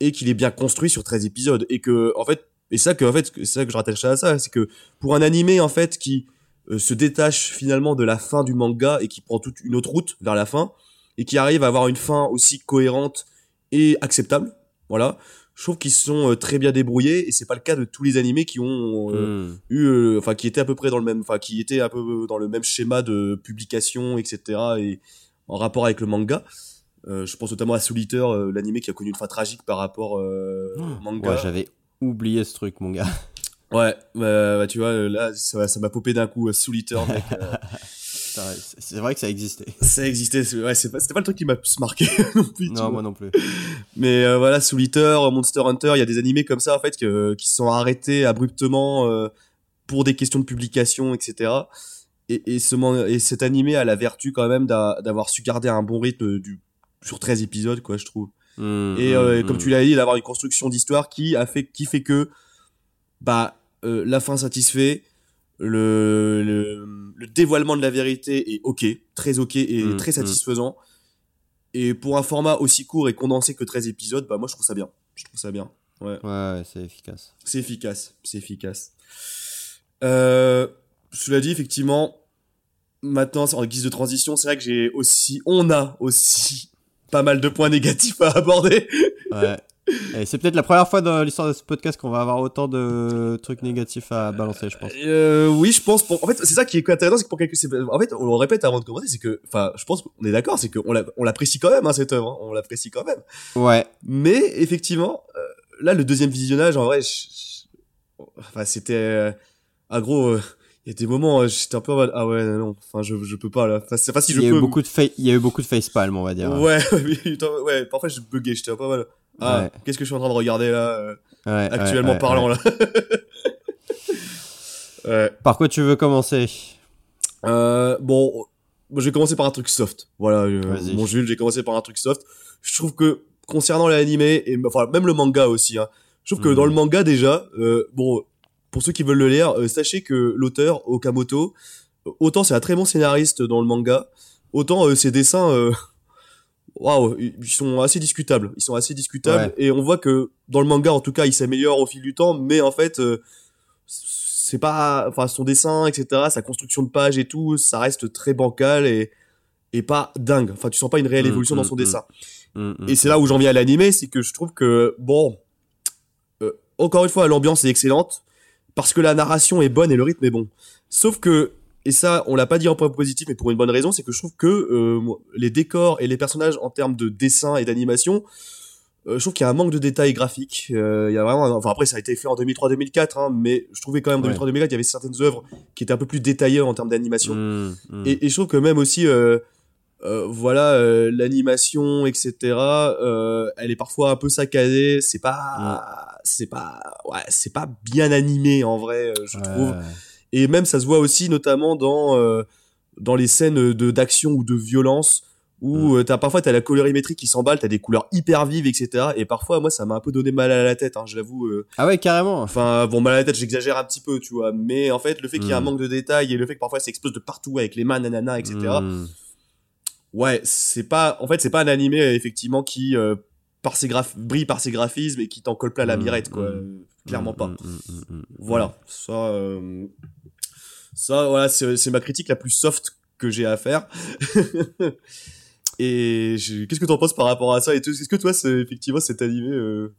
et qu'il est bien construit sur 13 épisodes et que en fait et ça que en fait c'est ça que je rattache à ça c'est que pour un animé en fait qui euh, se détache finalement de la fin du manga et qui prend toute une autre route vers la fin et qui arrive à avoir une fin aussi cohérente et acceptable voilà je trouve qu'ils sont euh, très bien débrouillés et c'est pas le cas de tous les animés qui ont euh, Mm. eu enfin qui étaient à peu près dans le même enfin qui étaient un peu dans le même schéma de publication etc et en rapport avec le manga je pense notamment à Soul Eater, euh, l'animé qui a connu une fin tragique par rapport euh, au manga. Ouais, j'avais oublié ce truc, mon gars. Ouais, bah, bah, tu vois, euh, là, ça m'a popé d'un coup, euh, Eater, mec. euh, *laughs* c'est- vrai que ça existait. ça existait, ouais, pas, c'était pas le truc qui m'a le plus marqué *laughs* non plus. Non, vois. moi non plus. Mais euh, voilà, Soul Eater, Monster Hunter, il y a des animés comme ça, en fait, que, qui sont arrêtés abruptement euh, pour des questions de publication, etc. Et, et, ce, et cet animé a la vertu quand même d'a- d'avoir su garder un bon rythme du, sur 13 épisodes, quoi, je trouve. Mm, Et mm, euh, mm. comme tu l'as dit, d'avoir une construction d'histoire qui a fait, qui fait que, bah, euh, la fin satisfait, le, le, le dévoilement de la vérité est ok, très ok et Mm, très satisfaisant. Et pour un format aussi court et condensé que 13 épisodes, bah moi je trouve ça bien. Je trouve ça bien. Ouais, c'est efficace. C'est efficace, c'est efficace. Euh, cela dit, effectivement, maintenant, en guise de transition, c'est vrai que j'ai aussi, on a aussi pas mal de points négatifs à aborder. Ouais. Et c'est peut-être la première fois dans l'histoire de ce podcast qu'on va avoir autant de trucs négatifs à balancer, je pense. Euh, oui, je pense. Pour... En fait, c'est ça qui est intéressant, c'est que pour quelque... c'est- En fait, on le répète avant de commencer, c'est que, enfin, je pense qu'on est d'accord, c'est qu'on l'a- on l'apprécie quand même, hein, cette œuvre, hein, on l'apprécie quand même. Ouais. Mais effectivement, euh, là, le deuxième visionnage, en vrai, je- enfin, c'était, euh, ah gros, euh, il y a des moments, j'étais un peu en mode, ah ouais, non, enfin, je, je peux pas là. Enfin, c'est je Il y, a eu beaucoup de il y a eu beaucoup de facepalm, on va dire. Ouais, *laughs* ouais, parfois je buguais, j'étais un peu mode, ah, Ouais. qu'est-ce que je suis en train de regarder là, euh, Ouais, actuellement ouais, parlant là. *laughs* ouais. Par quoi tu veux commencer? Euh, bon, je vais commencer par un truc soft. Voilà, euh, mon Jules, j'ai commencé par un truc soft. Je trouve que concernant l'animé et enfin même le manga aussi, hein, je trouve que Mhm. dans le manga déjà, euh, bon, pour ceux qui veulent le lire, euh, sachez que l'auteur Okamoto, euh, autant c'est un très bon scénariste dans le manga, autant euh, ses dessins, *laughs* waouh, ils sont assez discutables. Ils sont assez discutables Ouais. et on voit que dans le manga, en tout cas, il s'améliore au fil du temps, mais en fait. euh, c'est pas enfin son dessin etc sa construction de page et tout ça reste très bancal et et pas dingue enfin tu sens pas une réelle Mm, évolution dans mm, son mm. dessin et c'est là où j'en viens à l'animé c'est que je trouve que bon euh, encore une fois l'ambiance est excellente parce que la narration est bonne et le rythme est bon sauf que et ça on l'a pas dit en point positif mais pour une bonne raison c'est que je trouve que euh, les décors et les personnages en termes de dessin et d'animation euh, je trouve qu'il y a un manque de détails graphiques. Euh, il y a vraiment, un- enfin après ça a été fait en 2003-2004, hein, mais je trouvais quand même en Ouais. 2003-2004 il y avait certaines œuvres qui étaient un peu plus détaillées en termes d'animation. Mm, mm. Et, et je trouve que même aussi, euh, voilà, euh, l'animation, etc. euh, elle est parfois un peu saccadée. C'est pas, c'est pas, ouais, c'est pas bien animé en vrai, euh, je Ouais, trouve. Et même ça se voit aussi notamment dans euh, dans les scènes de d'action ou de violence où Mm. t'as parfois t'as la colorimétrie qui s'emballe, t'as des couleurs hyper vives, etc. Et parfois moi ça m'a un peu donné mal à la tête, hein, je l'avoue. Ah ouais, carrément. Enfin bon mal à la tête, j'exagère un petit peu, tu vois. Mais en fait le fait qu'il y ait un Mm. manque de détails et le fait que parfois ça explose de partout avec les mains, nanana, etc. Mm. Ouais, c'est pas, en fait c'est pas un animé effectivement qui euh, par ses graph... brille par ses graphismes et qui t'en colle plein la Mm, mirette, quoi. mm. Clairement Mm, pas. Voilà, ça, euh, ça, voilà, c'est c'est ma critique la plus soft que j'ai à faire. *laughs* Et je- qu'est-ce que t'en penses par rapport à ça Et tout? Est-ce que toi, c'est effectivement cet animé euh,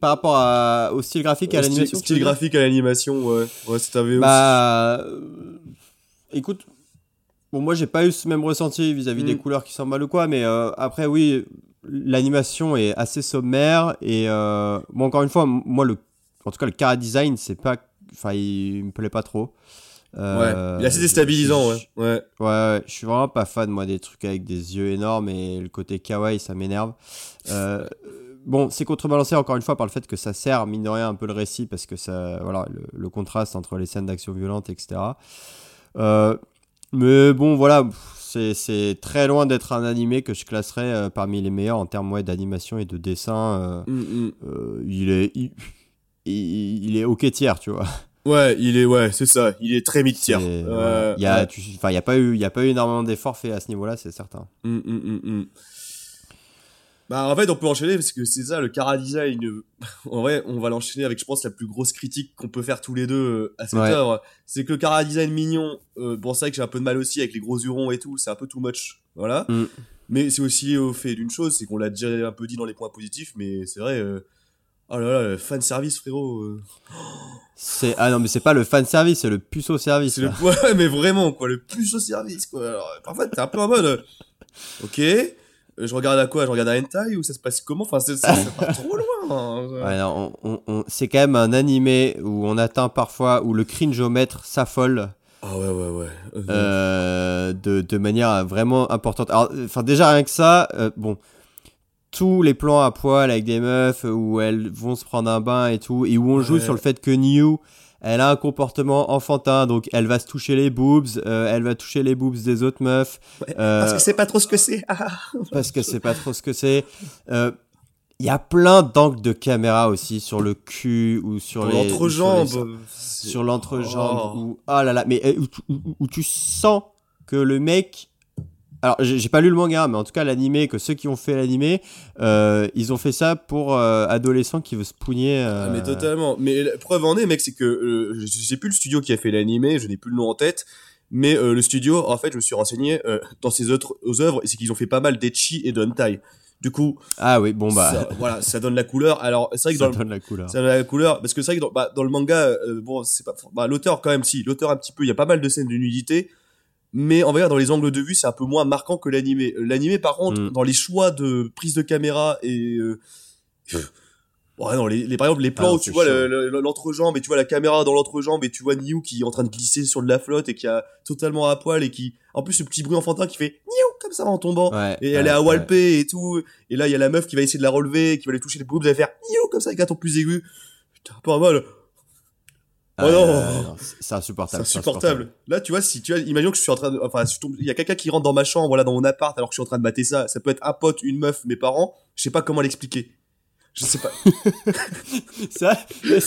Par rapport à- au style graphique et à l'animation style graphique à l'animation, ouais, ouais, c'est ta VO. Bah, euh, écoute, bon, moi j'ai pas eu ce même ressenti vis-à-vis Mm. des couleurs qui s'emballent ou quoi, mais euh, après, oui, l'animation est assez sommaire et euh, bon, encore une fois, moi, le, en tout cas, le cara design, c'est pas, enfin, il, me plaît pas trop. ouais, Euh, il est assez déstabilisant, je- ouais. ouais. Ouais, ouais, je suis vraiment pas fan, moi, des trucs avec des yeux énormes et le côté kawaii, ça m'énerve. Euh, bon, c'est contrebalancé encore une fois par le fait que ça sert, mine de rien, un peu le récit parce que ça, voilà, le, le contraste entre les scènes d'action violente, etc. Euh, mais bon, voilà, c'est, c'est très loin d'être un animé que je classerais euh, parmi les meilleurs en termes ouais, d'animation et de dessin. euh, Mm, mm. euh, il est. Il, *laughs* est ok tiers, tu vois. Ouais, il est, ouais, c'est ça, il est très Ouais, voilà. Il y a, ouais. tu- y a pas eu, il y a pas eu énormément d'efforts faits à ce niveau-là, c'est certain. Mm, mm, mm, mm. Bah en fait on peut enchaîner parce que c'est ça le Cara Design. euh, *laughs* En vrai on va l'enchaîner avec je pense la plus grosse critique qu'on peut faire tous les deux euh, à cette Ouais. œuvre. C'est que le Cara Design mignon, euh, bon c'est vrai que j'ai un peu de mal aussi avec les gros hurons et tout, c'est un peu too much, voilà. Mm. Mais c'est aussi au fait d'une chose, c'est qu'on l'a déjà un peu dit dans les points positifs, mais c'est vrai. euh, Oh là là, le fan service frérot. euh, C'est ah non mais c'est pas le fan service, c'est le puceau service. Le *laughs* ouais mais vraiment quoi, le plus au service quoi. Alors, parfois t'es un peu en mode, ok. Je regarde à quoi? Je regarde à hentai ou ça se passe comment? Enfin, c'est- part trop *laughs* loin. hein. Ouais, non, on- on- on- c'est quand même un animé où on atteint parfois, où le cringeomètre s'affole Ah ouais, ouais, ouais. Euh, euh, de, de manière vraiment importante. Alors, enfin, déjà rien que ça, euh, bon, tous les plans à poil avec des meufs où elles vont se prendre un bain et tout, et où on joue Ouais. sur le fait que New, elle a un comportement enfantin, donc elle va se toucher les boobs, euh, elle va toucher les boobs des autres meufs, ouais, euh, Parce que c'est pas trop ce que c'est. *laughs* Ah. parce que c'est pas trop ce que c'est. Euh, Il y a plein d'angles de caméra aussi sur le cul ou sur les l'entrejambe. sur, l'entrejambe Oh. ou ah là là mais où, tu- où- où tu sens que le mec alors j'ai pas lu le manga mais en tout cas l'animé que ceux qui ont fait l'animé euh, ils ont fait ça pour euh, adolescents qui veulent se pougner euh, Ah, mais totalement. Mais la preuve en est, mec, c'est que euh, je sais plus le studio qui a fait l'animé, je n'ai plus le nom en tête. Mais le studio, en fait, je me suis renseigné dans ses autres œuvres, et c'est qu'ils ont fait pas mal d'etchi et de hentai. Du coup, ah oui bon bah ça, voilà, ça donne la couleur. Alors, c'est vrai que ça dans le, donne la couleur ça donne la couleur, parce que c'est vrai que dans, bah, dans le manga, euh, bon, c'est pas, bah, l'auteur quand même, si, l'auteur un petit peu, il y a pas mal de scènes de nudité, mais on va dire dans les angles de vue, c'est un peu moins marquant que l'animé. L'animé, par contre, Mm. dans les choix de prise de caméra et euh, Ouais, *laughs* non, les, les, par exemple, les plans Ah, où tu vois le- le- l'entrejambe et tu vois la caméra dans l'entrejambe et tu vois Niu qui est en train de glisser sur de la flotte et qui a totalement à poil et qui, en plus, ce petit bruit enfantin qui fait Niu comme ça en tombant. Ouais, Et elle ouais, est à ouais. walper et tout. Et là, il y a la meuf qui va essayer de la relever, qui va aller toucher les boobs, elle va faire Niu comme ça avec un ton plus aigu. Putain, pas mal. Oh non. non, c'est- c'est C'est insupportable insupportable. Là, tu vois, si tu vois, imagine que je suis en train de, enfin, si il y a quelqu'un qui rentre dans ma chambre, voilà, dans mon appart, alors que je suis en train de mater ça. Ça peut être un pote, une meuf, mes parents. Je sais pas comment l'expliquer. Je sais pas. *laughs* C'est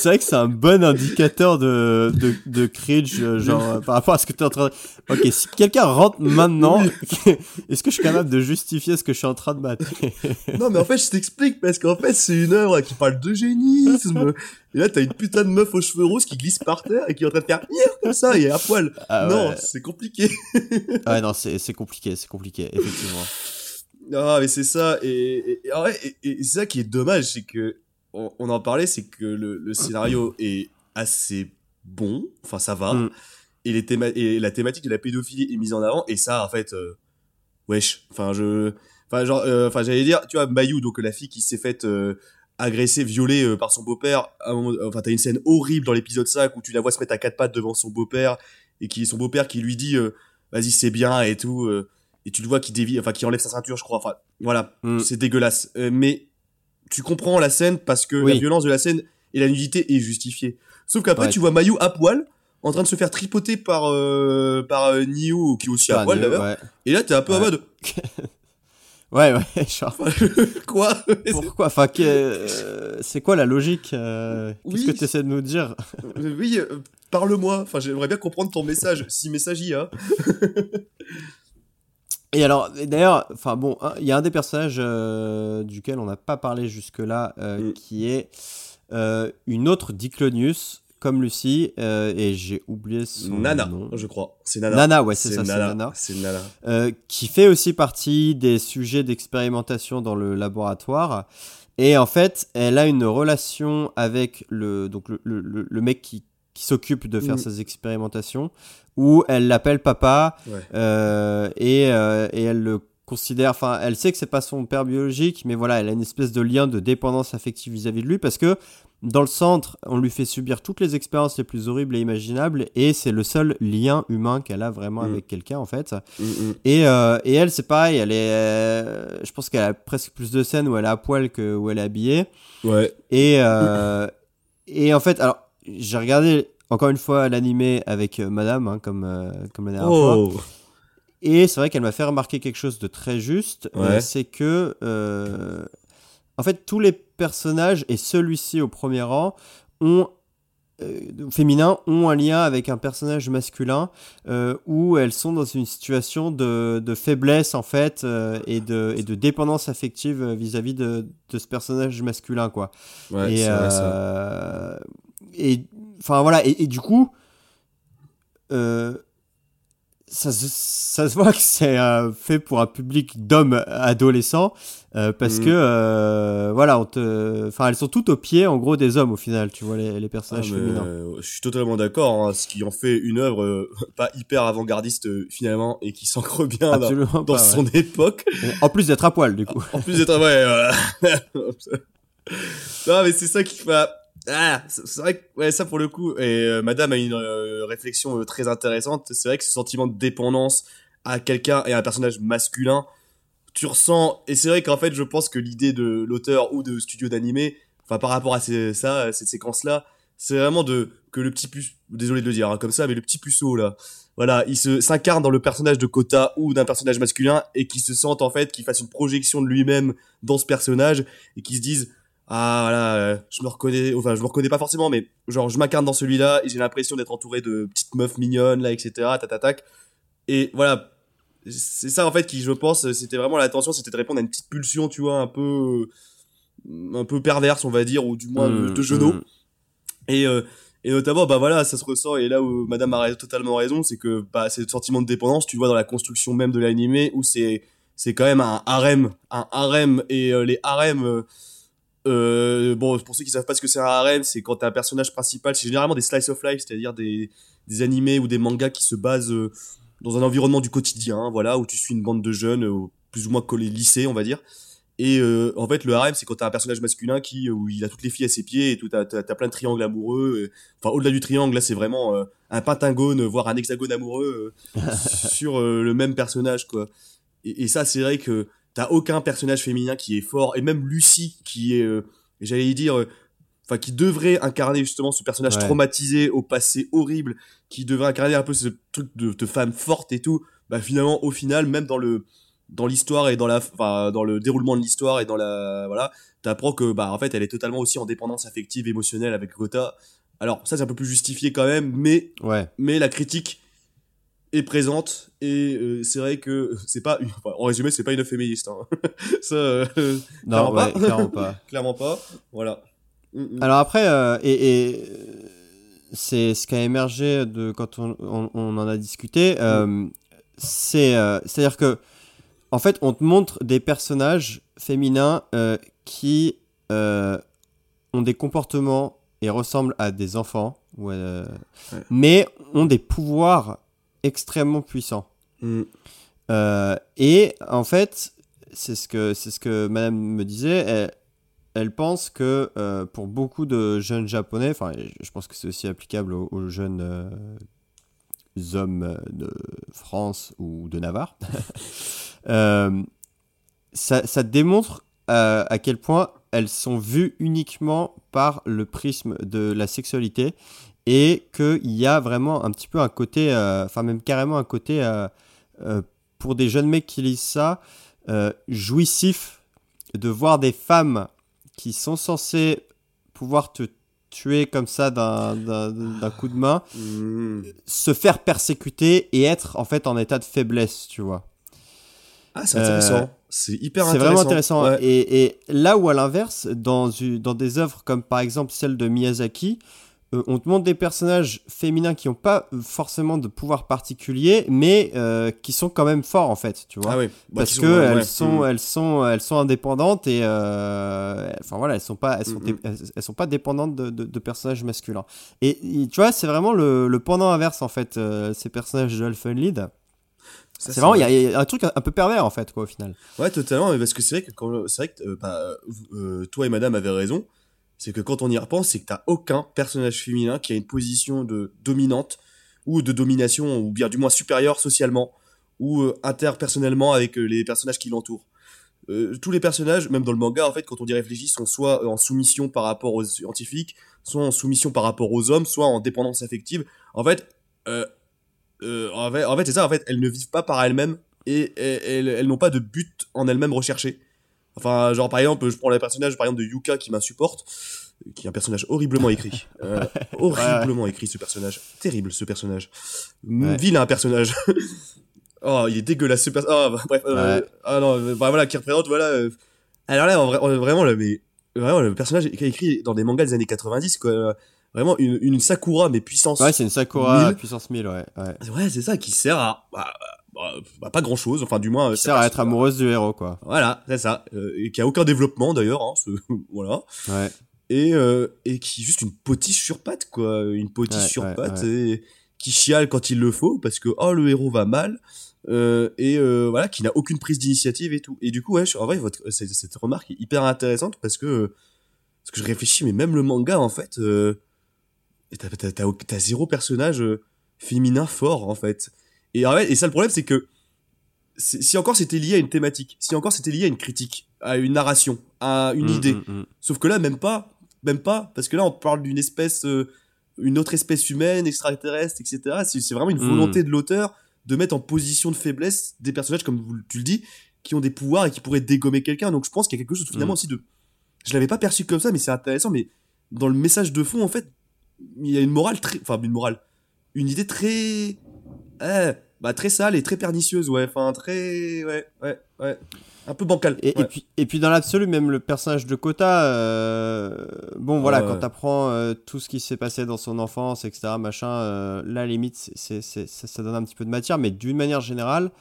vrai, que c'est un bon indicateur de, de, de cringe, euh, genre, euh, par rapport à ce que tu es en train de... Ok, si quelqu'un rentre maintenant, *laughs* est-ce que je suis capable de justifier ce que je suis en train de battre *laughs* non, mais en fait, je t'explique, parce qu'en fait, c'est une œuvre qui parle d'eugénisme. Et là, t'as une putain de meuf aux cheveux roses qui glisse par terre et qui est en train de faire comme ça, et à poil. Ah non, ouais. c'est compliqué. Ouais, non, c'est c'est compliqué, c'est compliqué, effectivement. Ah, mais c'est ça. Et, et, et, ouais, et- et c'est ça qui est dommage, c'est que on, on en parlait, c'est que le, le scénario est assez bon. Enfin, ça va. Mm. Et, les théma- et la thématique de la pédophilie est mise en avant. Et ça, en fait, euh, wesh. Enfin, je, enfin, genre, euh, enfin, j'allais dire, tu vois, Mayou, donc la fille qui s'est faite euh, agresser, violer euh, par son beau-père. Enfin, t'as une scène horrible dans l'épisode 5 où tu la vois se mettre à quatre pattes devant son beau-père et qui son beau-père qui lui dit, euh, vas-y, c'est bien et tout. Et tu le vois qui dévie, enfin qui enlève sa ceinture, je crois. Enfin, voilà, Mm. c'est dégueulasse. Euh, mais tu comprends la scène parce que Oui. la violence de la scène et la nudité est justifiée. Sauf qu'après, Ouais. tu vois Mayu à poil, en train de se faire tripoter par euh, par euh, Nio, qui est aussi à poil d'ailleurs. ouais. Et là, t'es un peu en Ouais. mode *laughs* Ouais, ouais, genre, *laughs* quoi? *laughs* Pourquoi? Enfin, que- euh, c'est quoi la logique euh, Qu'est-ce Oui. que tu essaies de nous dire? Oui, parle-moi. Enfin, j'aimerais bien comprendre ton message, si message y a. Et alors, d'ailleurs, enfin bon, un- il y a un des personnages euh, duquel on n'a pas parlé jusque-là, euh, Mm. qui est euh, une autre Diclonius, comme Lucie, et j'ai oublié son Nana, nom. je crois. C'est Nana. Nana, ouais, c'est ça, c'est Nana. C'est Nana. Euh, qui fait aussi partie des sujets d'expérimentation dans le laboratoire. Et en fait, elle a une relation avec le, donc le, le- le mec qui, qui s'occupe de faire Mm. ces expérimentations, où elle l'appelle papa, Ouais. euh, et, euh, et elle le considère, enfin, elle sait que c'est pas son père biologique, mais voilà, elle a une espèce de lien de dépendance affective vis-à-vis de lui, parce que dans le centre, on lui fait subir toutes les expériences les plus horribles et imaginables, et c'est le seul lien humain qu'elle a vraiment Mm. avec quelqu'un, en fait. Mm, mm. Et, euh, et elle, c'est pareil, elle est, je pense qu'elle a presque plus de scènes où elle est à poil que où elle est habillée. Ouais. Et, et en fait, alors, j'ai regardé encore une fois l'animé avec euh, Madame, hein, comme, euh, comme la dernière fois. Oh. Et c'est vrai qu'elle m'a fait remarquer quelque chose de très juste, euh, Ouais. c'est que, euh, en fait, tous les personnages, et celui-ci au premier rang, ont euh, féminins ont un lien avec un personnage masculin euh, où elles sont dans une situation de, de faiblesse en fait euh, et, de, et de dépendance affective vis-à-vis de, de ce personnage masculin quoi Ouais, et c'est vrai ça. Et enfin voilà et, et du coup euh, ça, se- ça se voit que c'est euh, fait pour un public d'hommes adolescents euh, parce Mhm. que voilà, on te, enfin elles sont toutes au pied en gros des hommes au final, tu vois les, les Ah, personnages mais, féminins. je suis totalement d'accord, hein, ce qui en fait une œuvre *laughs* pas hyper avant-gardiste finalement et qui s'ancre bien dans, Absolument dans pas. ouais. son époque. En plus d'être à poil du coup. En plus d'être ouais, *laughs* non mais c'est ça qui fait. Ah, c'est vrai que ouais ça pour le coup et euh, Madame a une euh, réflexion euh, très intéressante. C'est vrai que ce sentiment de dépendance à quelqu'un et à un personnage masculin, tu ressens et c'est vrai qu'en fait je pense que l'idée de l'auteur ou de studio d'animé, enfin par rapport à ces, ça, cette séquence là, c'est vraiment de que le petit puce, désolé de le dire hein, comme ça, mais le petit puceau là, voilà, il se s'incarne dans le personnage de Kota ou d'un personnage masculin et qui se sente en fait, qu'il fasse une projection de lui-même dans ce personnage et qui se dise ah voilà, euh, je me reconnais, enfin je me reconnais pas forcément, mais genre je m'incarne dans celui-là et j'ai l'impression d'être entouré de petites meufs mignonnes là, etc. Tatatac. Et voilà, c'est ça en fait qui je pense, c'était vraiment l'intention, c'était de répondre à une petite pulsion, tu vois, un peu, un peu perverse on va dire, ou du moins de, Mm, de genoux. mm. Et, euh, et notamment, bah voilà, ça se ressent, et là où Madame a totalement raison, c'est que bah, c'est le sentiment de dépendance, tu vois dans la construction même de l'animé, où c'est c'est quand même un harem, un harem, et euh, les harems, euh, bon, pour ceux qui savent pas ce que c'est un harem, c'est quand t'as un personnage principal, c'est généralement des slice of life, c'est-à-dire des, des animés ou des mangas qui se basent euh, dans un environnement du quotidien, voilà, où tu suis une bande de jeunes, euh, plus ou moins collés lycée, on va dire. Et en fait, le harem, c'est quand t'as un personnage masculin qui, où il a toutes les filles à ses pieds et tout, t'as, t'as, plein de triangles amoureux. enfin, au-delà du triangle, là, c'est vraiment un pentagone, voire un hexagone amoureux *laughs* sur le même personnage, quoi. Et ça, c'est vrai que t'as aucun personnage féminin qui est fort, et même Lucie, qui est, euh, j'allais dire, euh, enfin, qui devrait incarner justement ce personnage Ouais. traumatisé au passé horrible, qui devrait incarner un peu ce truc de, de femme forte et tout. Bah, finalement, au final, même dans le dans l'histoire et dans la dans le déroulement de l'histoire et dans la voilà t'apprends que bah en fait elle est totalement aussi en dépendance affective émotionnelle avec Gotha alors ça c'est un peu plus justifié quand même mais Ouais. mais la critique est présente et euh, c'est vrai que c'est pas une- enfin, en résumé c'est pas une féministe hein. *laughs* ça euh, Non, Clairement ouais, pas. clairement pas. *laughs* clairement pas voilà Mm, mm. Alors après, euh, et, et, c'est ce qui a émergé de quand on, on- on en a discuté. euh, c'est c'est à dire que en fait, on te montre des personnages féminins qui ont des comportements et ressemblent à des enfants, ou à- Ouais. mais ont des pouvoirs extrêmement puissants. Mm. Euh, et en fait, c'est ce que c'est ce que Madame me disait. Elle, elle pense que euh, pour beaucoup de jeunes japonais, enfin, je pense que c'est aussi applicable aux, aux jeunes euh, hommes de France ou de Navarre, *laughs* ça, ça démontre à quel point elles sont vues uniquement par le prisme de la sexualité et qu'il y a vraiment un petit peu un côté, euh, enfin même carrément un côté, euh, euh, pour des jeunes mecs qui lisent ça, jouissif de voir des femmes qui sont censées pouvoir te tuer comme ça d'un- coup de main, Mm. se faire persécuter et être en fait en état de faiblesse, tu vois. ah c'est intéressant Euh, c'est hyper C'est intéressant vraiment intéressant. Ouais. Et, et là où, à l'inverse, dans des œuvres comme par exemple celle de Miyazaki, euh, on te montre des personnages féminins qui n'ont pas forcément de pouvoir particulier, mais euh, qui sont quand même forts en fait, tu vois. ah oui Bah, Parce sont- que ouais, elles ouais. sont, elles sont, elles sont indépendantes et, euh, enfin voilà, elles sont pas, elles sont, elles, sont pas dépendantes de, de- de personnages masculins. Et, et tu vois, c'est vraiment le, le pendant inverse en fait, euh, ces personnages de Lied. Ça, C'est vraiment, il y, vrai. a- il y a un truc un, peu pervers en fait, quoi, au final. Ouais, totalement, mais parce que c'est vrai que quand, c'est vrai que, euh, bah, euh, toi et madame avez raison, c'est que quand on y repense, c'est que t'as aucun personnage féminin qui a une position de dominante, ou de domination, ou bien du moins supérieure socialement, ou euh, interpersonnellement avec euh, les personnages qui l'entourent. Euh, tous les personnages, même dans le manga, en fait, quand on y réfléchit, sont soit en soumission par rapport aux scientifiques, soit en soumission par rapport aux hommes, soit en dépendance affective. En fait, en fait, en fait c'est ça, en fait, elles ne vivent pas par elles-mêmes et, elles n'ont pas de but en elles-mêmes recherché. Enfin, genre par exemple, je prends le personnage par exemple de Yuka qui m'insupporte, qui est un personnage horriblement écrit. *laughs* Euh, horriblement écrit ce personnage. Terrible ce personnage. Ouais. Vilain personnage. *laughs* oh, il est dégueulasse ce personnage. Bah, bref, euh, Ouais. ah non, bah, voilà, qui représente, voilà. euh, Alors là, vrai- en- vraiment, le, mais, vraiment, le personnage qui est écrit dans des mangas des années 90, quoi. vraiment une, une Sakura mais puissance. Ouais, c'est une Sakura 1000. puissance 1000, ouais. ouais. Ouais, c'est ça qui sert à bah, bah, bah, pas grand chose. Enfin, du moins. euh, Qui ça sert à être amoureuse du héros, quoi. Voilà, c'est ça. Euh, et qui a aucun développement d'ailleurs. Hein, ce- *laughs* voilà. Ouais. Et euh, et qui est juste une potiche sur patte quoi, une potiche Ouais, sur ouais, patte et qui chiale quand il le faut parce que oh le héros va mal. Euh, et euh, voilà, qui n'a aucune prise d'initiative et tout. Et du coup, ouais, en vrai, votre, cette, cette remarque est hyper intéressante parce que parce que je réfléchis, mais même le manga, en fait, euh, t'as, zéro personnage euh, féminin fort, en fait. Et, et ça, le problème, c'est que si encore c'était lié à une thématique, si encore c'était lié à une critique, à une narration, à une Mm, idée, mm, mm. sauf que là, même pas, même pas, parce que là, on parle d'une espèce, euh, une autre espèce humaine, extraterrestre, etc. C'est, vraiment une volonté de l'auteur de mettre en position de faiblesse des personnages, comme tu le dis, qui ont des pouvoirs et qui pourraient dégommer quelqu'un. Donc je pense qu'il y a quelque chose finalement aussi de. Je l'avais pas perçu comme ça, mais c'est intéressant. Mais dans le message de fond, en fait, il y a une morale très. Enfin, une morale. Une idée très. eh, bah, très sale et très pernicieuse, ouais. Enfin, très. Ouais, ouais, ouais. Un peu bancal. Et, puis, et puis dans l'absolu, même le personnage de Kota, euh, bon voilà, Ouais. quand t'apprends euh, tout ce qui s'est passé dans son enfance, etc., machin, euh, là, limite, c'est, c'est- ça, ça donne un petit peu de matière, mais d'une manière générale,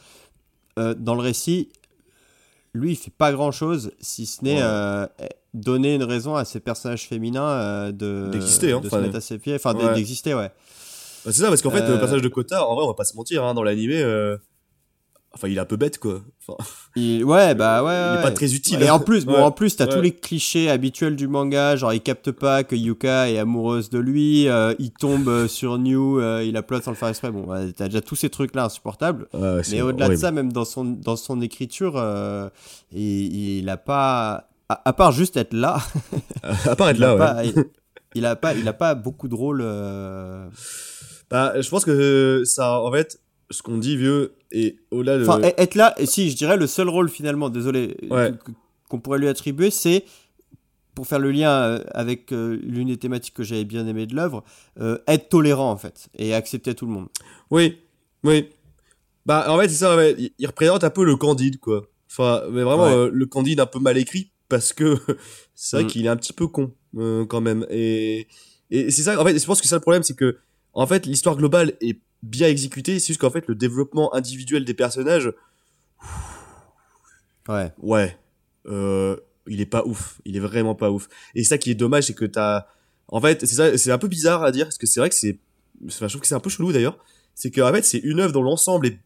euh, dans le récit, lui, il fait pas grand-chose, si ce n'est Ouais. euh, donner une raison à ces personnages féminins de, D'exister, hein, de se mettre à ses pieds, enfin d'exister, ouais. Bah, c'est ça, parce qu'en fait, Euh, le personnage de Kota, en vrai, on va pas se mentir, hein, dans l'animé. euh, Enfin, il est un peu bête, quoi. Enfin, Il- ouais, bah ouais. il est ouais. pas très utile. Et en plus, bon, Ouais. en plus, t'as Ouais. tous les clichés habituels du manga, genre il capte pas que Yuka est amoureuse de lui, euh, il tombe euh, sur New, euh, il upload sans le faire exprès. Bon, t'as déjà tous ces trucs-là insupportables. Mais au-delà de ça, même dans son dans son écriture, euh, il, il a pas, à, à part juste être là, *laughs* à part être là, ouais. pas, il, il a pas, il a pas beaucoup de rôles. euh, Bah, je pense que ça, en fait, ce qu'on dit, vieux, et au-delà de. Enfin, être là, et si je dirais le seul rôle finalement, désolé, Ouais. qu'on pourrait lui attribuer, c'est pour faire le lien euh, avec euh, l'une des thématiques que j'avais bien aimé de l'œuvre, euh, être tolérant en fait et accepter tout le monde. Oui, oui. Bah, en fait, c'est ça, ouais. Il, il représente un peu le Candide, quoi. Enfin, mais vraiment, Ouais. euh, le Candide un peu mal écrit, parce que *laughs* c'est vrai Mm. qu'il est un petit peu con, euh, quand même. Et, et c'est ça, en fait, je pense que ça le problème, c'est que, en fait, l'histoire globale est bien exécutée, c'est juste qu'en fait, le développement individuel des personnages, Ouais. ouais, euh, il est pas ouf. Il est vraiment pas ouf. Et ça qui est dommage, c'est que t'as, en fait, c'est ça, c'est un peu bizarre à dire, parce que c'est vrai que c'est, enfin, je trouve que c'est un peu chelou d'ailleurs. C'est qu'en fait, c'est une œuvre dont l'ensemble est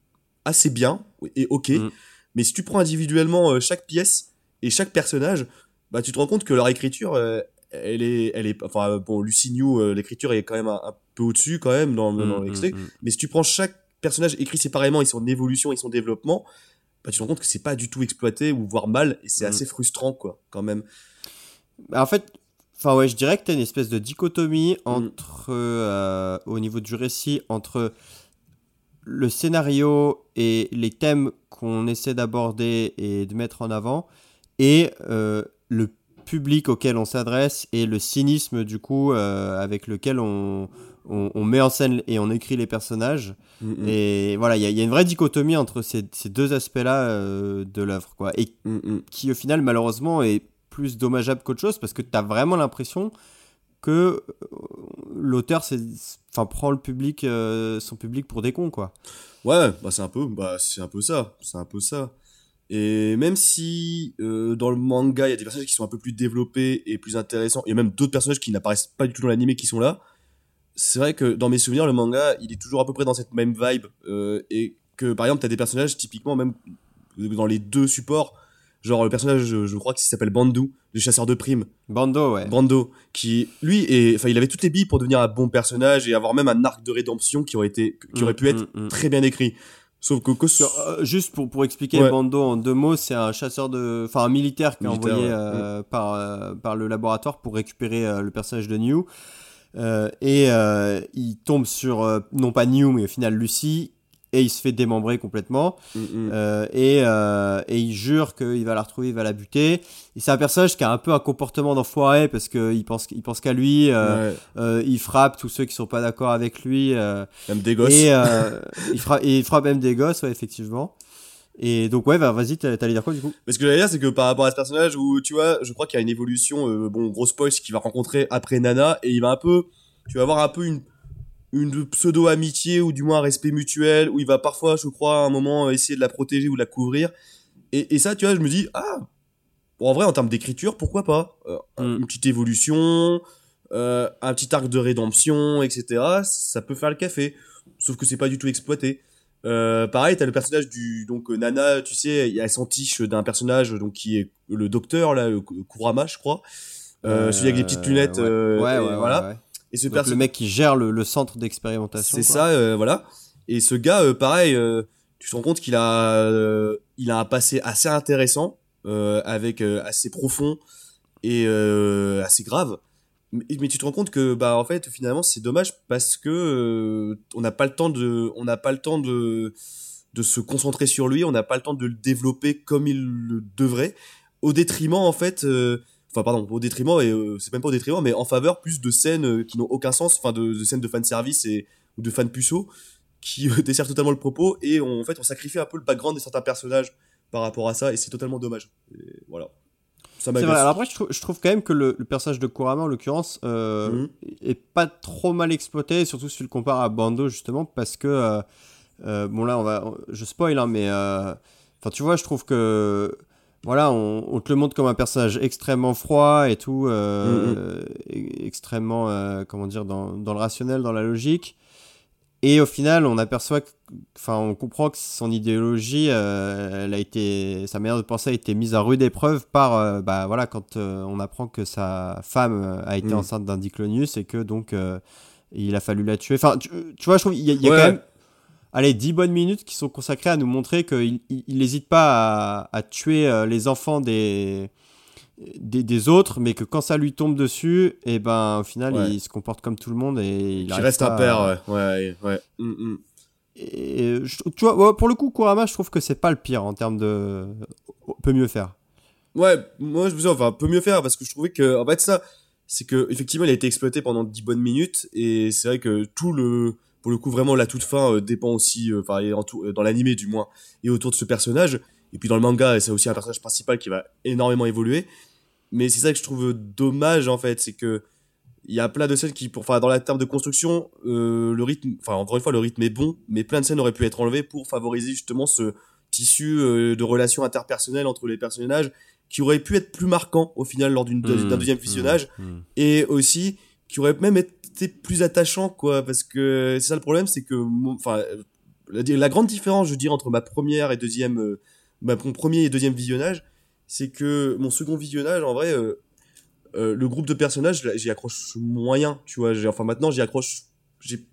assez bien et ok. Mm. Mais si tu prends individuellement euh, chaque pièce et chaque personnage, bah, tu te rends compte que leur écriture, euh, elle est, elle est, enfin, bon, euh, l'écriture est quand même un, un peu au-dessus quand même dans, dans Mm, l'extrait. mm. Mais si tu prends chaque personnage écrit séparément et son évolution et son développement, bah, tu te rends compte que c'est pas du tout exploité ou voire mal et c'est Mm. assez frustrant quoi quand même. Bah, en fait, enfin ouais, je dirais que t'as une espèce de dichotomie entre, euh, au niveau du récit, entre le scénario et les thèmes qu'on essaie d'aborder et de mettre en avant, et euh, le public auquel on s'adresse et le cynisme du coup euh, avec lequel on, on, on met en scène et on écrit les personnages. Mm, Et voilà, il y, a- il y a une vraie dichotomie entre ces, ces deux aspects-là euh, de l'œuvre, quoi. Et mm, qui au final malheureusement est plus dommageable qu'autre chose parce que tu as vraiment l'impression que euh, l'auteur c'est enfin prend le public euh, son public pour des cons quoi. Ouais, bah c'est un peu, bah c'est un peu ça, c'est un peu ça. Et même si euh, dans le manga il y a des personnages qui sont un peu plus développés et plus intéressants, et même d'autres personnages qui n'apparaissent pas du tout dans l'animé qui sont là, c'est vrai que dans mes souvenirs le manga il est toujours à peu près dans cette même vibe euh, et que par exemple t'as des personnages typiquement même dans les deux supports, genre le personnage je, je crois qu'il s'appelle Bandu, le chasseur de primes. Bando ouais. Brando, qui lui enfin, il avait toutes les billes pour devenir un bon personnage et avoir même un arc de rédemption qui aurait été, qui aurait pu Mm, être mm, mm. très bien écrit. Sauf que, que Sur- euh, juste pour, pour expliquer Ouais. Bando en deux mots, c'est un chasseur de. Enfin, un militaire qui est Militaire, envoyé ouais. euh, par, euh, par le laboratoire pour récupérer le personnage de New. Et il tombe sur, non pas New, mais au final Lucy, et il se fait démembrer complètement. Mm, mm. Euh, et, euh, et il jure qu'il va la retrouver, il va la buter. Et c'est un personnage qui a un peu un comportement d'enfoiré parce qu'il pense, il pense qu'à lui. euh, Ouais, il frappe tous ceux qui sont pas d'accord avec lui. même des gosses. et *laughs* il, frappe, et il frappe même des gosses, ouais, effectivement. Et donc, ouais, bah, vas-y, t'allais dire quoi du coup? Mais ce que j'allais dire, c'est que par rapport à ce personnage où, tu vois, je crois qu'il y a une évolution, bon, gros spoil, qu'il va rencontrer après Nana et il va un peu tu vas avoir un peu une une pseudo amitié ou du moins un respect mutuel où il va parfois je crois à un moment essayer de la protéger ou de la couvrir. Et, et ça tu vois je me dis ah! Bon, en vrai en termes d'écriture pourquoi pas Euh, Mm. une petite évolution euh, un petit arc de rédemption etc ça peut faire le café. Sauf que c'est pas du tout exploité. Euh, pareil t'as le personnage du donc euh, Nana tu sais il y a son tiche d'un personnage donc qui est le docteur là le Kurama je crois. Euh, celui avec les petites lunettes ouais. euh, ouais, ouais, voilà. ouais. Et ce Donc, le mec qui gère le, le centre d'expérimentation. c'est ça, euh, voilà. Et ce gars, euh, pareil, euh, tu te rends compte qu'il a, il a un passé assez intéressant, avec assez profond et assez grave. Mais, mais tu te rends compte que, bah, en fait, finalement, c'est dommage parce que on n'a pas le temps de, on n'a pas le temps de, de se concentrer sur lui, on n'a pas le temps de le développer comme il le devrait, au détriment, en fait. Enfin, pardon, au détriment, et euh, c'est même pas au détriment, mais en faveur plus de scènes euh, qui n'ont aucun sens, enfin, de, de scènes de fanservice et, ou de fans puceaux qui euh, *laughs* desservent totalement le propos et on, en fait on sacrifie un peu le background de certains personnages par rapport à ça et c'est totalement dommage. Et voilà. Ça C'est vrai. Alors après, je trouve, je trouve quand même que le, le personnage de Kurama, en l'occurrence, euh, Mhm. est pas trop mal exploité, surtout si tu le compares à Bando, justement, parce que. euh, euh, bon, là, on va, je spoil, hein, mais. Enfin, tu vois, je trouve que. Voilà, on, on te le montre comme un personnage extrêmement froid et tout, euh, e- extrêmement, euh, comment dire, dans, dans le rationnel, dans la logique. Et au final, on aperçoit, enfin, on comprend que son idéologie, euh, elle a été, sa manière de penser a été mise à rude épreuve par, euh, bah voilà, quand euh, on apprend que sa femme euh, a été Mm. enceinte d'un Diclonius et que donc euh, il a fallu la tuer. Enfin, tu, tu vois, je trouve il y a, il y a Ouais. quand même, allez, 10 bonnes minutes qui sont consacrées à nous montrer qu'il il n'hésite pas à, à tuer euh, les enfants des, des, des autres, mais que quand ça lui tombe dessus, et ben au final, Ouais. il se comporte comme tout le monde et il reste un père, à- ouais. Ouais, ouais. Mm, mm. et je- tu vois, pour le coup, Kurama, je trouve que c'est pas le pire en termes de. Peut mieux faire. Ouais, moi je me dis, enfin, peut mieux faire parce que je trouvais que, en fait, ça, c'est que, effectivement, il a été exploité pendant 10 bonnes minutes et c'est vrai que tout le, pour le coup, vraiment, la toute fin euh, dépend aussi, euh, enfin, euh, dans l'animé du moins, et autour de ce personnage. Et puis dans le manga, c'est aussi un personnage principal qui va énormément évoluer. Mais c'est ça que je trouve dommage, en fait, c'est que, il y a plein de scènes qui, pour, enfin, dans la terme de construction, euh, le rythme, enfin, encore une fois, le rythme est bon, mais plein de scènes auraient pu être enlevées pour favoriser justement ce tissu de relations interpersonnelles entre les personnages qui aurait pu être plus marquant au final lors d'une Mmh, d'un deuxième visionnage mmh, mmh. et aussi qui aurait même été plus attachant quoi parce que c'est ça le problème c'est que enfin la, la grande différence je dire entre ma première et deuxième euh, ma, mon premier et deuxième visionnage c'est que mon second visionnage en vrai euh, euh, le groupe de personnages j'y accroche moyen tu vois enfin maintenant j'y accroche j'ai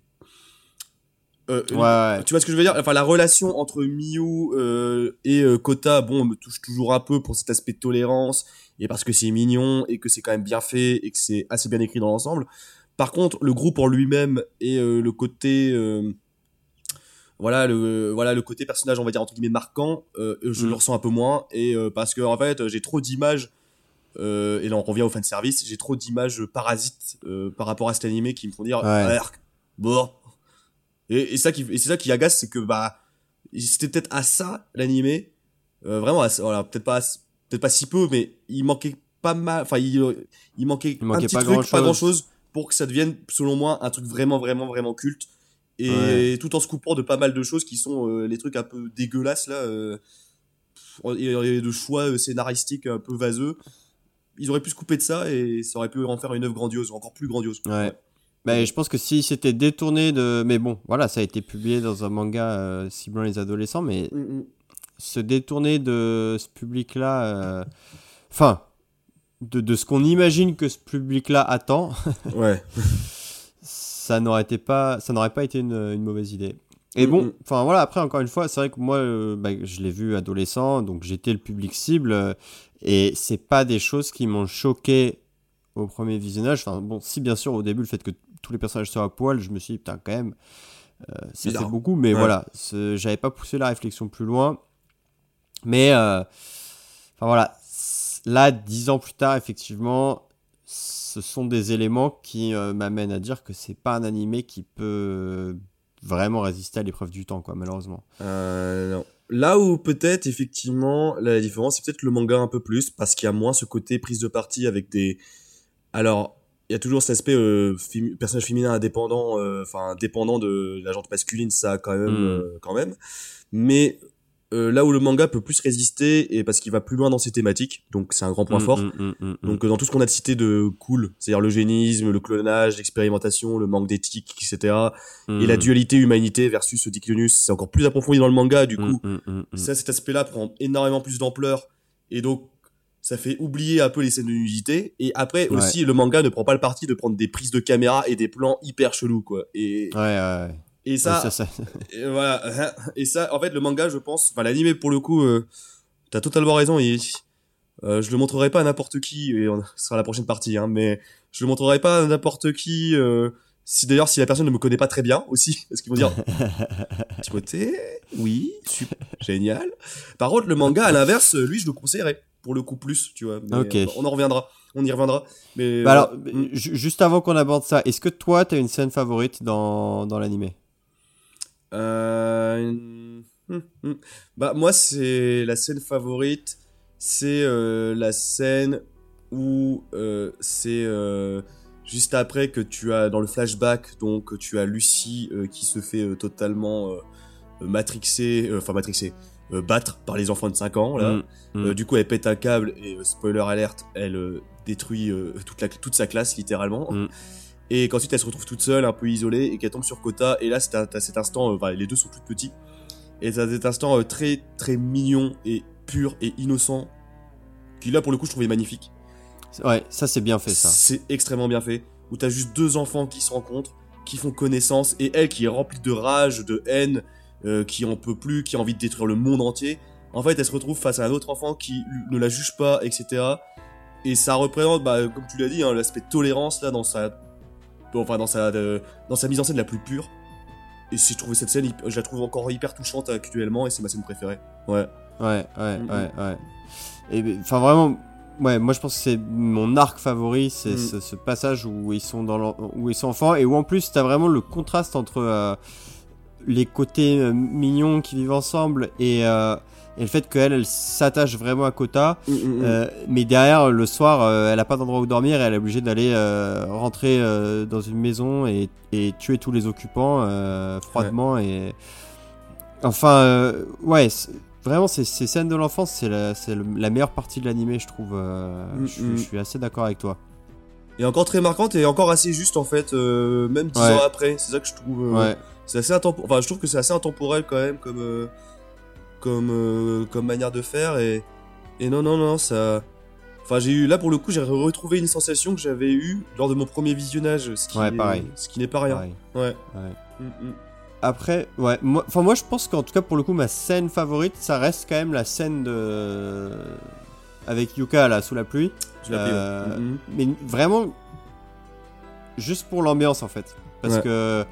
Ouais, ouais. tu vois ce que je veux dire? Enfin, la relation entre euh, et Kota, bon, me touche toujours un peu pour cet aspect de tolérance et parce que c'est mignon et que c'est quand même bien fait et que c'est assez bien écrit dans l'ensemble. Par contre, le groupe en lui-même et euh, le côté, euh, voilà, le voilà le côté personnage, on va dire entre guillemets marquant, euh, je Mm. le ressens un peu moins et euh, parce que en fait, j'ai trop d'images. euh, et là, on revient au fan service. J'ai trop d'images parasites euh, par rapport à cet animé qui me font dire, Ouais. Bon, et, et ça qui, et c'est ça qui agace, c'est que bah, c'était peut-être à ça l'animé, euh, vraiment, à voilà, peut-être pas, peut-être pas si peu, mais il manquait pas mal, enfin, il, il manquait, Il manquait un petit pas truc, grand-chose. pas grand chose, pour que ça devienne, selon moi, un truc vraiment, vraiment, vraiment culte. Et Ouais. tout en se coupant de pas mal de choses qui sont euh, les trucs un peu dégueulasses là, euh, et, et de choix euh, scénaristiques un peu vaseux. Ils auraient pu se couper de ça et ça aurait pu en faire une œuvre grandiose, encore plus grandiose. Ouais. Bah, je pense que si c'était détourné de. Mais bon, voilà, ça a été publié dans un manga euh, ciblant les adolescents, mais Mm, mm. se détourner de ce public-là. Enfin, de, de ce qu'on imagine que ce public-là attend, *laughs* Ouais. ça n'aurait été pas, ça n'aurait pas été une, une mauvaise idée. Et Mm, bon, mm. enfin voilà, après encore une fois, c'est vrai que moi, euh, bah, je l'ai vu adolescent, donc j'étais le public cible, euh, et c'est pas des choses qui m'ont choqué au premier visionnage. Enfin bon, si bien sûr au début le fait que tous les personnages soient à poil, je me suis dit putain quand même, euh, ça fait beaucoup, mais Ouais. voilà, c'est- j'avais pas poussé la réflexion plus loin. Mais euh, enfin voilà, là dix ans plus tard, effectivement, ce sont des éléments qui euh, m'amènent à dire que c'est pas un animé qui peut vraiment résister à l'épreuve du temps, quoi, malheureusement. Euh, non. Là où peut-être effectivement la différence c'est peut-être le manga un peu plus parce qu'il y a moins ce côté prise de parti avec des alors il y a toujours cet aspect euh, personnage féminin indépendant, euh, enfin dépendant de la gente masculine, ça quand même, Mm. euh, quand même. Mais euh, là où le manga peut plus résister, et parce qu'il va plus loin dans ses thématiques, donc c'est un grand point Mm, fort. mm, mm. Donc euh, dans tout ce qu'on a cité de cool, c'est-à-dire le génisme, le clonage, l'expérimentation, le manque d'éthique, etc. Et la dualité humanité versus Diclonius, c'est encore plus approfondi dans le manga, du coup. Ça, cet aspect-là prend énormément plus d'ampleur et donc ça fait oublier un peu les scènes de nudité. Et après Ouais. aussi, le manga ne prend pas le parti de prendre des prises de caméra et des plans hyper chelous, quoi. Et, ouais, ouais. Et ça, Ouais, ça, ça- *laughs* et voilà. *laughs* Et ça, en fait, le manga, je pense, enfin l'animé pour le coup, euh, t'as totalement raison. Et euh, je le montrerai pas à n'importe qui. Et on, ce sera la prochaine partie, hein, mais je le montrerai pas à n'importe qui. euh, si d'ailleurs si la personne ne me connaît pas très bien aussi, *laughs* parce qu'ils vont dire Timothée, oui, super, génial. Par contre, le manga, à l'inverse, lui, je le conseillerais pour le coup plus, tu vois. Mais, Ok. on en reviendra, on y reviendra. Mais Bah alors, juste avant qu'on aborde ça, est-ce que toi, t'as une scène favorite dans, dans l'animé? Euh, hum, hum. Bah moi c'est la scène favorite, c'est euh, la scène où euh, c'est euh, juste après que tu as dans le flashback donc tu as Lucie euh, qui se fait euh, totalement euh, matrixer, euh, enfin matrixer, euh, battre par les enfants de 5 ans là. Euh, du coup elle pète un câble et spoiler alerte, elle euh, détruit euh, toute la toute sa classe littéralement. Et qu'ensuite elle se retrouve toute seule, un peu isolée, et qu'elle tombe sur Kota. Et là, t'as cet instant, euh, enfin, les deux sont tout petits. Et t'as cet instant euh, très très mignon et pur et innocent, qui là pour le coup je trouvais magnifique. Ouais, ça c'est bien fait ça. C'est extrêmement bien fait. Où t'as juste deux enfants qui se rencontrent, qui font connaissance, et elle qui est remplie de rage, de haine, euh, qui en peut plus, qui a envie de détruire le monde entier. En fait, elle se retrouve face à un autre enfant qui ne la juge pas, etc. Et ça représente, bah, comme tu l'as dit, hein, l'aspect tolérance là dans sa, enfin dans sa, euh, dans sa mise en scène la plus pure. Et si je trouvais cette scène, je la trouve encore hyper touchante actuellement, et c'est ma scène préférée. Ouais. Ouais, ouais, ouais, ouais. Et enfin vraiment, ouais, moi je pense que c'est mon arc favori, c'est Mm. ce, ce passage où ils sont dans où ils sont enfants et où en plus t'as vraiment le contraste entre euh, les côtés euh, mignons qui vivent ensemble et, euh, et le fait qu'elle elle s'attache vraiment à Kota, Mm, euh, mais derrière le soir euh, elle a pas d'endroit où dormir et elle est obligée d'aller euh, rentrer dans une maison et, et tuer tous les occupants froidement et enfin ouais vraiment ces, ces scènes de l'enfance c'est la, c'est le- la meilleure partie de l'animé je trouve Mm, je, suis- mm. je suis assez d'accord avec toi Et encore très marquante et encore assez juste en fait, même dix Ouais. ans après. C'est ça que je trouve. ouais C'est assez intemporel. Enfin, je trouve que c'est assez intemporel quand même comme comme euh, comme manière de faire et et non non non ça. Enfin, j'ai eu là pour le coup, j'ai retrouvé une sensation que j'avais eue lors de mon premier visionnage, ce qui Ouais, est- pareil. ce qui n'est pas rien. pareil. Ouais. Ouais. Mm, mm. Après, ouais, moi, enfin moi je pense qu'en tout cas pour le coup ma scène favorite, ça reste quand même la scène de avec Yuka là sous la pluie. Je. Euh, Mm, mm. Mais vraiment juste pour l'ambiance en fait, parce Ouais. que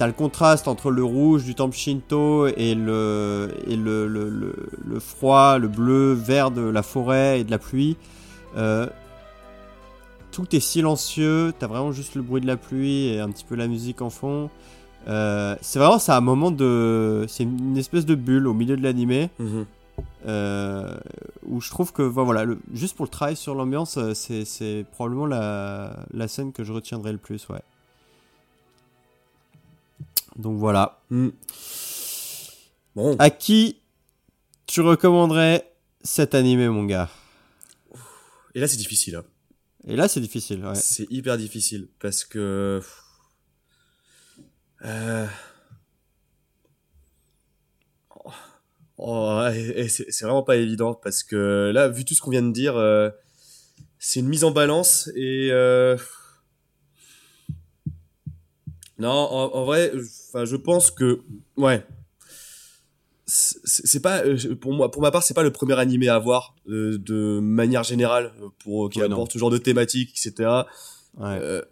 t'as le contraste entre le rouge du temple Shinto et le et le, le, le, le froid, le bleu, vert de la forêt et de la pluie. Euh, tout est silencieux, t'as vraiment juste le bruit de la pluie et un petit peu la musique en fond. Euh, c'est vraiment c'est un moment de c'est une espèce de bulle au milieu de l'animé Mhm. euh, où je trouve que voilà le- juste pour le travail sur l'ambiance c'est c'est probablement la, la scène que je retiendrai le plus ouais donc voilà Mm. Bon. à qui tu recommanderais cet animé mon gars? Et là, c'est difficile. hein. et là c'est difficile ouais. C'est hyper difficile parce que. Euh... Oh, c'est c'est vraiment pas évident parce que là, vu tout ce qu'on vient de dire, euh, c'est une mise en balance et. euh, Non, en, en vrai, enfin, je pense que. Ouais. C'est pas euh, pour moi pour ma part c'est pas le premier animé à voir euh, de manière générale euh, pour qui Ouais, non. apporte ce genre de thématique etc Ouais. euh,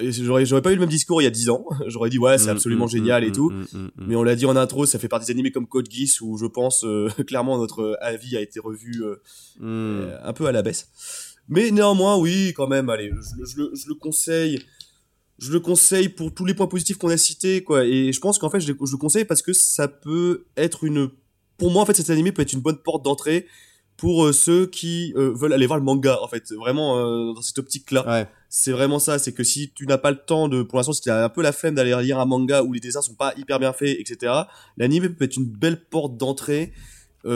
j'aurais j'aurais pas eu le même discours il y a 10 ans *laughs* j'aurais dit ouais c'est Mm, absolument mm, génial mm, et tout mm, mm, mm. mais on l'a dit en intro ça fait partie des animés comme Code Geass où je pense euh, *laughs* clairement notre avis a été revu euh, Mm. euh, un peu à la baisse mais néanmoins oui quand même allez je, le- je le- je le conseille je le conseille pour tous les points positifs qu'on a cités quoi. Et je pense qu'en fait je, le- je le conseille parce que ça peut être une pour moi en fait cet animé peut être une bonne porte d'entrée pour euh, ceux qui euh, veulent aller voir le manga en fait. Vraiment euh, dans cette optique là Ouais. c'est vraiment ça. C'est que si tu n'as pas le temps de pour l'instant si tu as un peu la flemme d'aller lire un manga où les dessins sont pas hyper bien faits etc l'anime peut être une belle porte d'entrée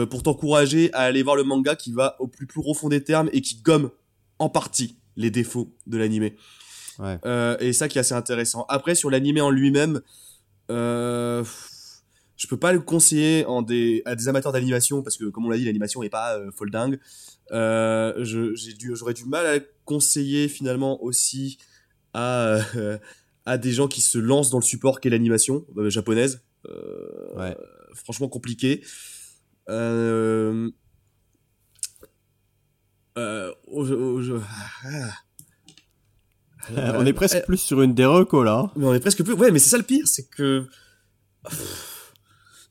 pour t'encourager à aller voir le manga qui va au plus profond des termes et qui gomme en partie les défauts de l'animé Ouais. euh, et ça qui est assez intéressant après sur l'animé en lui-même euh, je peux pas le conseiller en des, à des amateurs d'animation parce que comme on l'a dit l'animation est pas euh, folle dingue euh, j'aurais du mal à le conseiller finalement aussi à euh, à des gens qui se lancent dans le support qu'est l'animation japonaise Ouais. franchement compliqué euh, euh, au- au- au- ah. *laughs* On est presque plus sur une des recos là. hein. Mais on est presque plus. Ouais, mais c'est ça le pire, c'est que.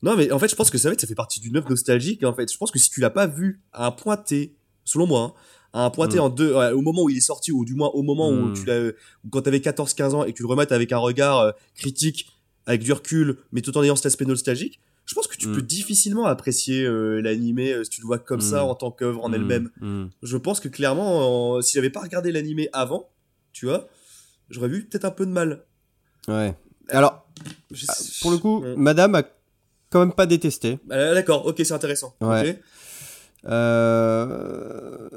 Non, mais en fait, je pense que ça, ça fait partie d'une œuvre nostalgique. En fait, je pense que si tu l'as pas vu à un point T, selon moi, hein, à un point T Mm. en deux, au moment où il est sorti, ou du moins au moment où Mm. tu l'as, quand t'avais 14-15 ans et que tu le remates avec un regard euh, critique, avec du recul, mais tout en ayant cet aspect nostalgique, je pense que tu Mm. peux difficilement apprécier euh, l'animé euh, si tu le vois comme ça en tant qu'œuvre en elle-même. Je pense que clairement, en- si j'avais pas regardé l'animé avant, tu vois, j'aurais vu peut-être un peu de mal. Ouais. Alors, Je- Ah, pour le coup. Madame a quand même pas détesté. Ah, D'accord, ok, c'est intéressant. Ouais. Euh,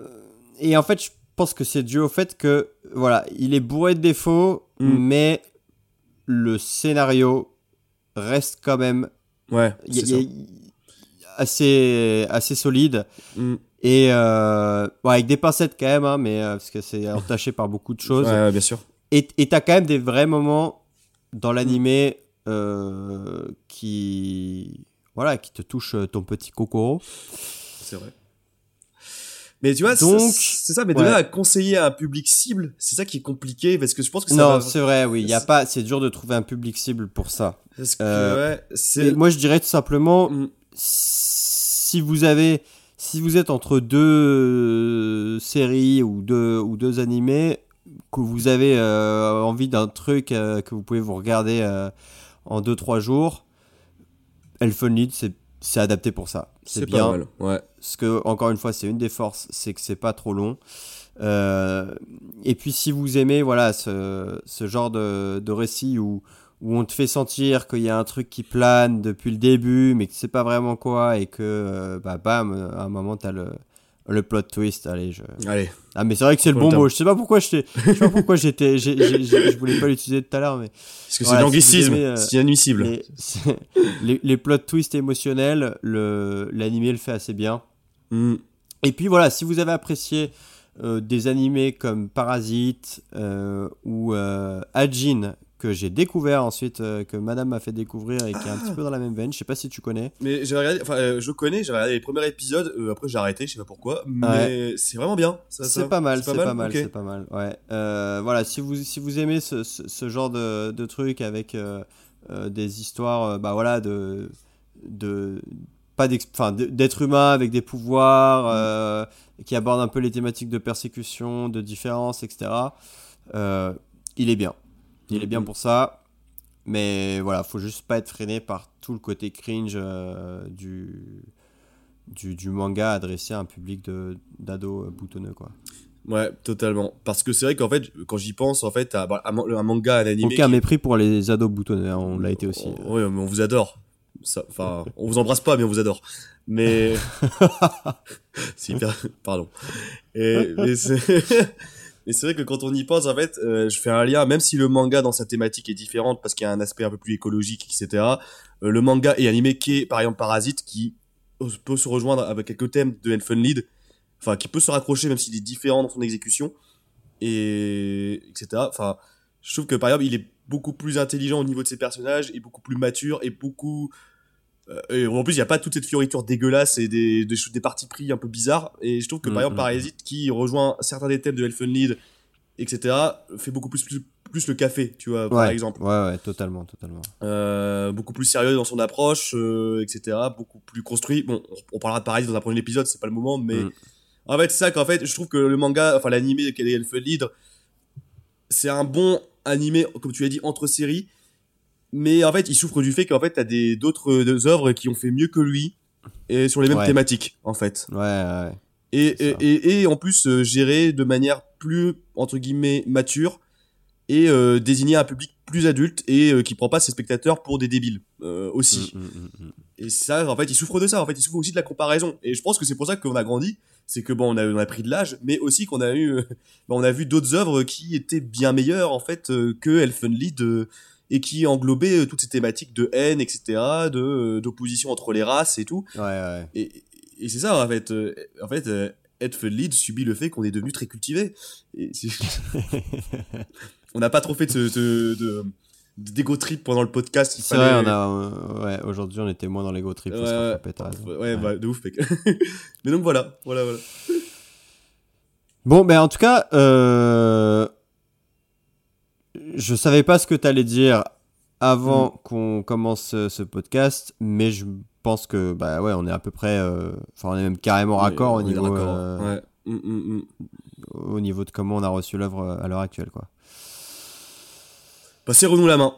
Et en fait, je pense que c'est dû au fait que, voilà, il est bourré de défauts, Mm. mais le scénario reste quand même Ouais, y y assez, assez solide. Mm. Et euh, avec des pincettes quand même, hein, mais euh, parce que c'est entaché par beaucoup de choses. Ouais, bien sûr. Et t'as quand même des vrais moments dans l'animé euh, qui voilà qui te touchent ton petit cocoro. C'est vrai. Mais tu vois, c'est- Donc, c'est ça, mais de ouais. là à conseiller à un public cible, c'est ça qui est compliqué, parce que je pense que ça Non, va... c'est vrai, oui, il y a c'est- pas, c'est dur de trouver un public cible pour ça. Que, ouais, moi, je dirais tout simplement, Mm. si vous avez, si vous êtes entre deux séries ou deux ou deux animés, que vous avez euh, envie d'un truc euh, que vous pouvez vous regarder euh, en 2-3 jours, Elfen Lied, c'est c'est adapté pour ça. C'est bien. pas mal, ouais. Parce que, encore une fois, c'est une des forces, c'est que c'est pas trop long. Euh, et puis, si vous aimez voilà, ce, ce genre de, de récit où, où on te fait sentir qu'il y a un truc qui plane depuis le début, mais que tu sais pas vraiment quoi, et que, euh, bah, bam, à un moment, t'as le, le plot twist. Allez, je... Allez. Ah, mais c'est vrai que c'est le bon mot. Je sais pas pourquoi je sais pas pourquoi j'étais, je voulais pas l'utiliser tout à l'heure, mais Parce que c'est Voilà, l'anglicisme, euh, c'est inadmissible. les, *laughs* les, les plot twists émotionnels, le, l'animé le fait assez bien. Mm. Et puis voilà, si vous avez apprécié euh, des animés comme Parasite euh, ou euh, Ajin, que j'ai découvert ensuite, euh, que madame m'a fait découvrir et qui est un petit peu dans la même veine, je sais pas si tu connais. Mais j'ai regardé, enfin, euh, je connais, j'ai regardé les premiers épisodes, euh, après j'ai arrêté, je sais pas pourquoi, mais c'est vraiment bien. C'est pas mal, c'est pas, mal, c'est pas mal. Ouais. Voilà, si vous, si vous aimez ce, ce, ce genre de, de truc avec des histoires, bah voilà, de, de pas d'ex- enfin, d- d'êtres humains avec des pouvoirs, euh, qui abordent un peu les thématiques de persécution, de différence, etc. il est bien. Il est bien pour ça. Mais voilà, faut juste pas être freiné par tout le côté cringe euh, du, du, du manga adressé à un public d'ados euh, boutonneux quoi. Ouais, totalement. Parce que c'est vrai qu'en fait, quand j'y pense, en fait, à, bah, un, man- un manga, un animé. Aucun qui- mépris pour les ados boutonneux, hein, on l'a été aussi. On- ouais, mais on vous adore. Enfin, on vous embrasse pas, mais on vous adore. Mais. *laughs* *laughs* c'est hyper. Pardon. Et, *laughs* mais Mais c'est vrai que quand on y pense, en fait, euh, je fais un lien, même si le manga dans sa thématique est différente parce qu'il y a un aspect un peu plus écologique, etc. euh, le manga et animé qui est, par exemple, Parasite, qui peut se rejoindre avec quelques thèmes de Elfen Lied, enfin, qui peut se raccrocher même s'il est différent dans son exécution, et etc. Enfin, je trouve que par exemple, il est beaucoup plus intelligent au niveau de ses personnages et beaucoup plus mature et beaucoup. Euh, et en plus, il n'y a pas toute cette fioriture dégueulasse et des, des, des parties pris un peu bizarres. Et je trouve que par Mm, exemple, mm, Parasite, qui rejoint certains des thèmes de Elfen Lied, etc., fait beaucoup plus, plus, plus le café, tu vois, par exemple. Ouais, ouais, totalement, totalement. Euh, beaucoup plus sérieux dans son approche, euh, etc., beaucoup plus construit. Bon, on, on parlera de Parasite dans un prochain épisode, c'est pas le moment, mais Mm. en fait, c'est ça qu'en fait, je trouve que le manga, enfin l'animé qu'elle est Elfen Lied, c'est un bon animé, comme tu l'as dit, entre séries. Mais en fait, il souffre du fait qu'en fait, t'as des d'autres euh, œuvres qui ont fait mieux que lui et sur les mêmes Ouais. thématiques, en fait. Ouais, ouais. Et, et, et, et en plus euh, gérer de manière plus entre guillemets mature et euh, désigner un public plus adulte et euh, qui prend pas ses spectateurs pour des débiles euh, aussi. Mm, mm, mm. Et ça, en fait, il souffre de ça. En fait, il souffre aussi de la comparaison. Et je pense que c'est pour ça qu'on a grandi. C'est que bon, on a, on a pris de l'âge, mais aussi qu'on a eu, *laughs* bah, on a vu d'autres œuvres qui étaient bien meilleures en fait que Elfen Lied euh, et qui englobaient euh, toutes ces thématiques de haine, etc., de euh, d'opposition entre les races et tout. Ouais, ouais. Et, et c'est ça en fait. euh, en fait, Elfen Lied subit le fait qu'on est devenu très cultivé. *laughs* On n'a pas trop fait de, de, de d'ego trip pendant le podcast. C'est vrai, on a, ouais, aujourd'hui on était moins dans l'ego trip. Ouais, se ouais. bah, de ouf, mec. *laughs* Mais donc voilà, voilà, voilà. Bon, ben en tout cas, euh... je savais pas ce que t'allais dire avant Mm. qu'on commence ce, ce podcast, mais je pense que bah ouais, on est à peu près, euh, enfin on est même carrément raccord au niveau, raccord, euh, ouais. Mm, mm, au niveau de comment on a reçu l'œuvre euh, à l'heure actuelle, quoi. Bah, serrons-nous la main.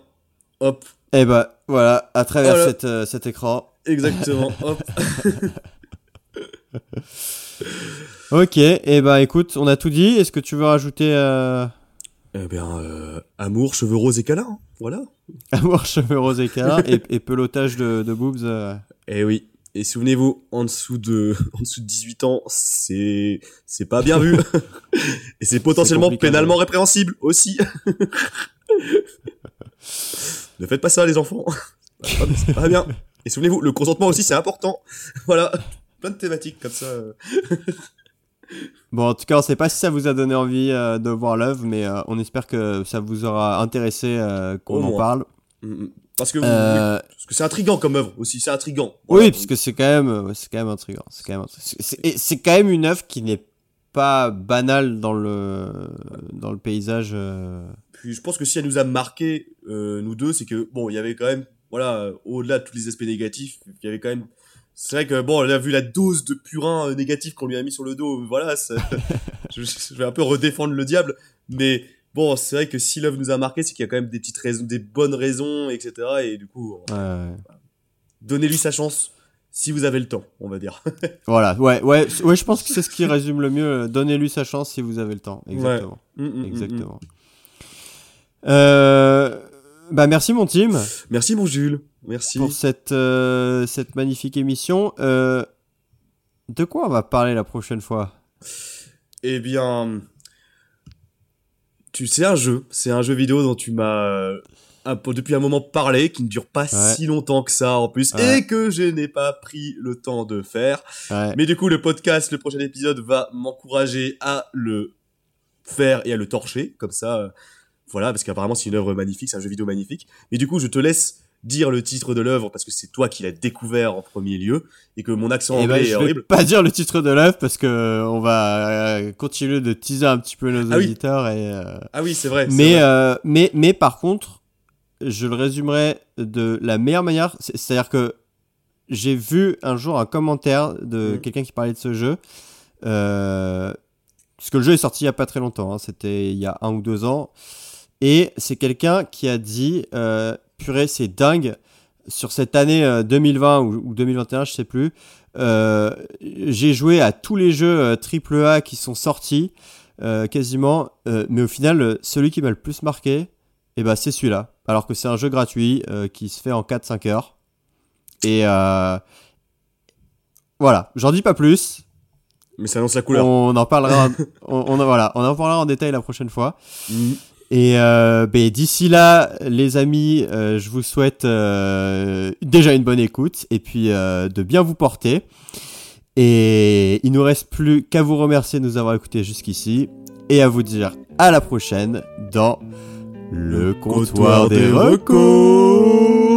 Hop, Et bah voilà, à travers Voilà. cette, euh, cet écran. exactement. *laughs* Hop. Ok, et bah écoute, on a tout dit. Est-ce que tu veux rajouter euh... Eh bien, euh, amour, cheveux roses et câlins. hein. Voilà. *laughs* amour, cheveux roses et câlins et, et pelotage de, de boobs euh, Eh oui. Et souvenez-vous, en dessous de, *laughs* en dessous de 18 ans, c'est, c'est pas bien vu. *laughs* et c'est potentiellement pénalement ouais. répréhensible aussi. ne faites pas ça, les enfants. C'est pas- C'est pas bien. Et souvenez-vous, le consentement aussi, c'est important. Voilà. Plein de thématiques comme ça. Bon, en tout cas, on sait pas si ça vous a donné envie euh, de voir l'œuvre, mais euh, on espère que ça vous aura intéressé euh, qu'on en parle. Mm, mm. Parce que, vous- Euh, oui, parce que c'est intriguant comme œuvre aussi, c'est intriguant. oui, Voilà. parce que c'est quand même, c'est quand même intriguant. C'est quand même, c'est- quand même une œuvre qui n'est pas banale dans le dans le paysage. Puis je pense que si elle nous a marqué, nous deux, c'est que, bon, il y avait quand même, voilà, au-delà de tous les aspects négatifs, il y avait quand même. C'est vrai que, bon, on a vu la dose de purin euh, négatif qu'on lui a mis sur le dos, voilà, ça- *laughs* je, je vais un peu redéfendre le diable, mais bon, c'est vrai que si l'œuvre nous a marqué, c'est qu'il y a quand même des petites raisons, des bonnes raisons, etc. Et du coup, ouais, ouais. donnez-lui sa chance si vous avez le temps, on va dire. *laughs* Voilà, ouais, ouais, *laughs* ouais, je pense que c'est ce qui résume le mieux. Donnez-lui sa chance si vous avez le temps. Exactement. Mm, mm, mm. Exactement. Euh, bah merci mon team Merci, mon Jules. Merci. pour cette euh, cette magnifique émission. Euh, de quoi on va parler la prochaine fois? Eh bien, tu sais un jeu, c'est un jeu vidéo dont tu m'as euh, un peu- depuis un moment parlé, qui ne dure pas Ouais. si longtemps que ça en plus, Ouais. et que je n'ai pas pris le temps de faire. Ouais. Mais du coup, le podcast, le prochain épisode va m'encourager à le faire et à le torcher, comme ça, euh, voilà, parce qu'apparemment c'est une œuvre magnifique, c'est un jeu vidéo magnifique. Mais du coup, je te laisse dire le titre de l'œuvre parce que c'est toi qui l'as découvert en premier lieu et que mon accent Eh ben, anglais est je vais horrible. pas dire le titre de l'œuvre parce que euh, on va euh, continuer de teaser un petit peu nos Ah oui. auditeurs et euh, Ah oui, c'est vrai. mais vrai. euh, mais mais par contre je le résumerai de la meilleure manière c'est- c'est-à-dire que j'ai vu un jour un commentaire de Mhm. quelqu'un qui parlait de ce jeu euh, parce que le jeu est sorti il y a pas très longtemps hein, c'était il y a un ou deux ans et c'est quelqu'un qui a dit euh, purée c'est dingue. Sur cette année euh, 2020 ou, ou 2021 je sais plus euh, j'ai joué à tous les jeux euh, AAA qui sont sortis euh, quasiment. Euh, mais au final euh, celui qui m'a le plus marqué et ben c'est celui-là. Alors que c'est un jeu gratuit euh, qui se fait en 4-5 heures. Et euh, voilà. J'en dis pas plus. Mais ça annonce la couleur. on en parlera *laughs* on, on- voilà. On en parlera en détail la prochaine fois. Mhm. Et euh, ben, d'ici là, les amis, euh, je vous souhaite euh, déjà une bonne écoute et puis de bien vous porter. Et il nous reste plus qu'à vous remercier de nous avoir écoutés jusqu'ici et à vous dire à la prochaine dans le comptoir des recos.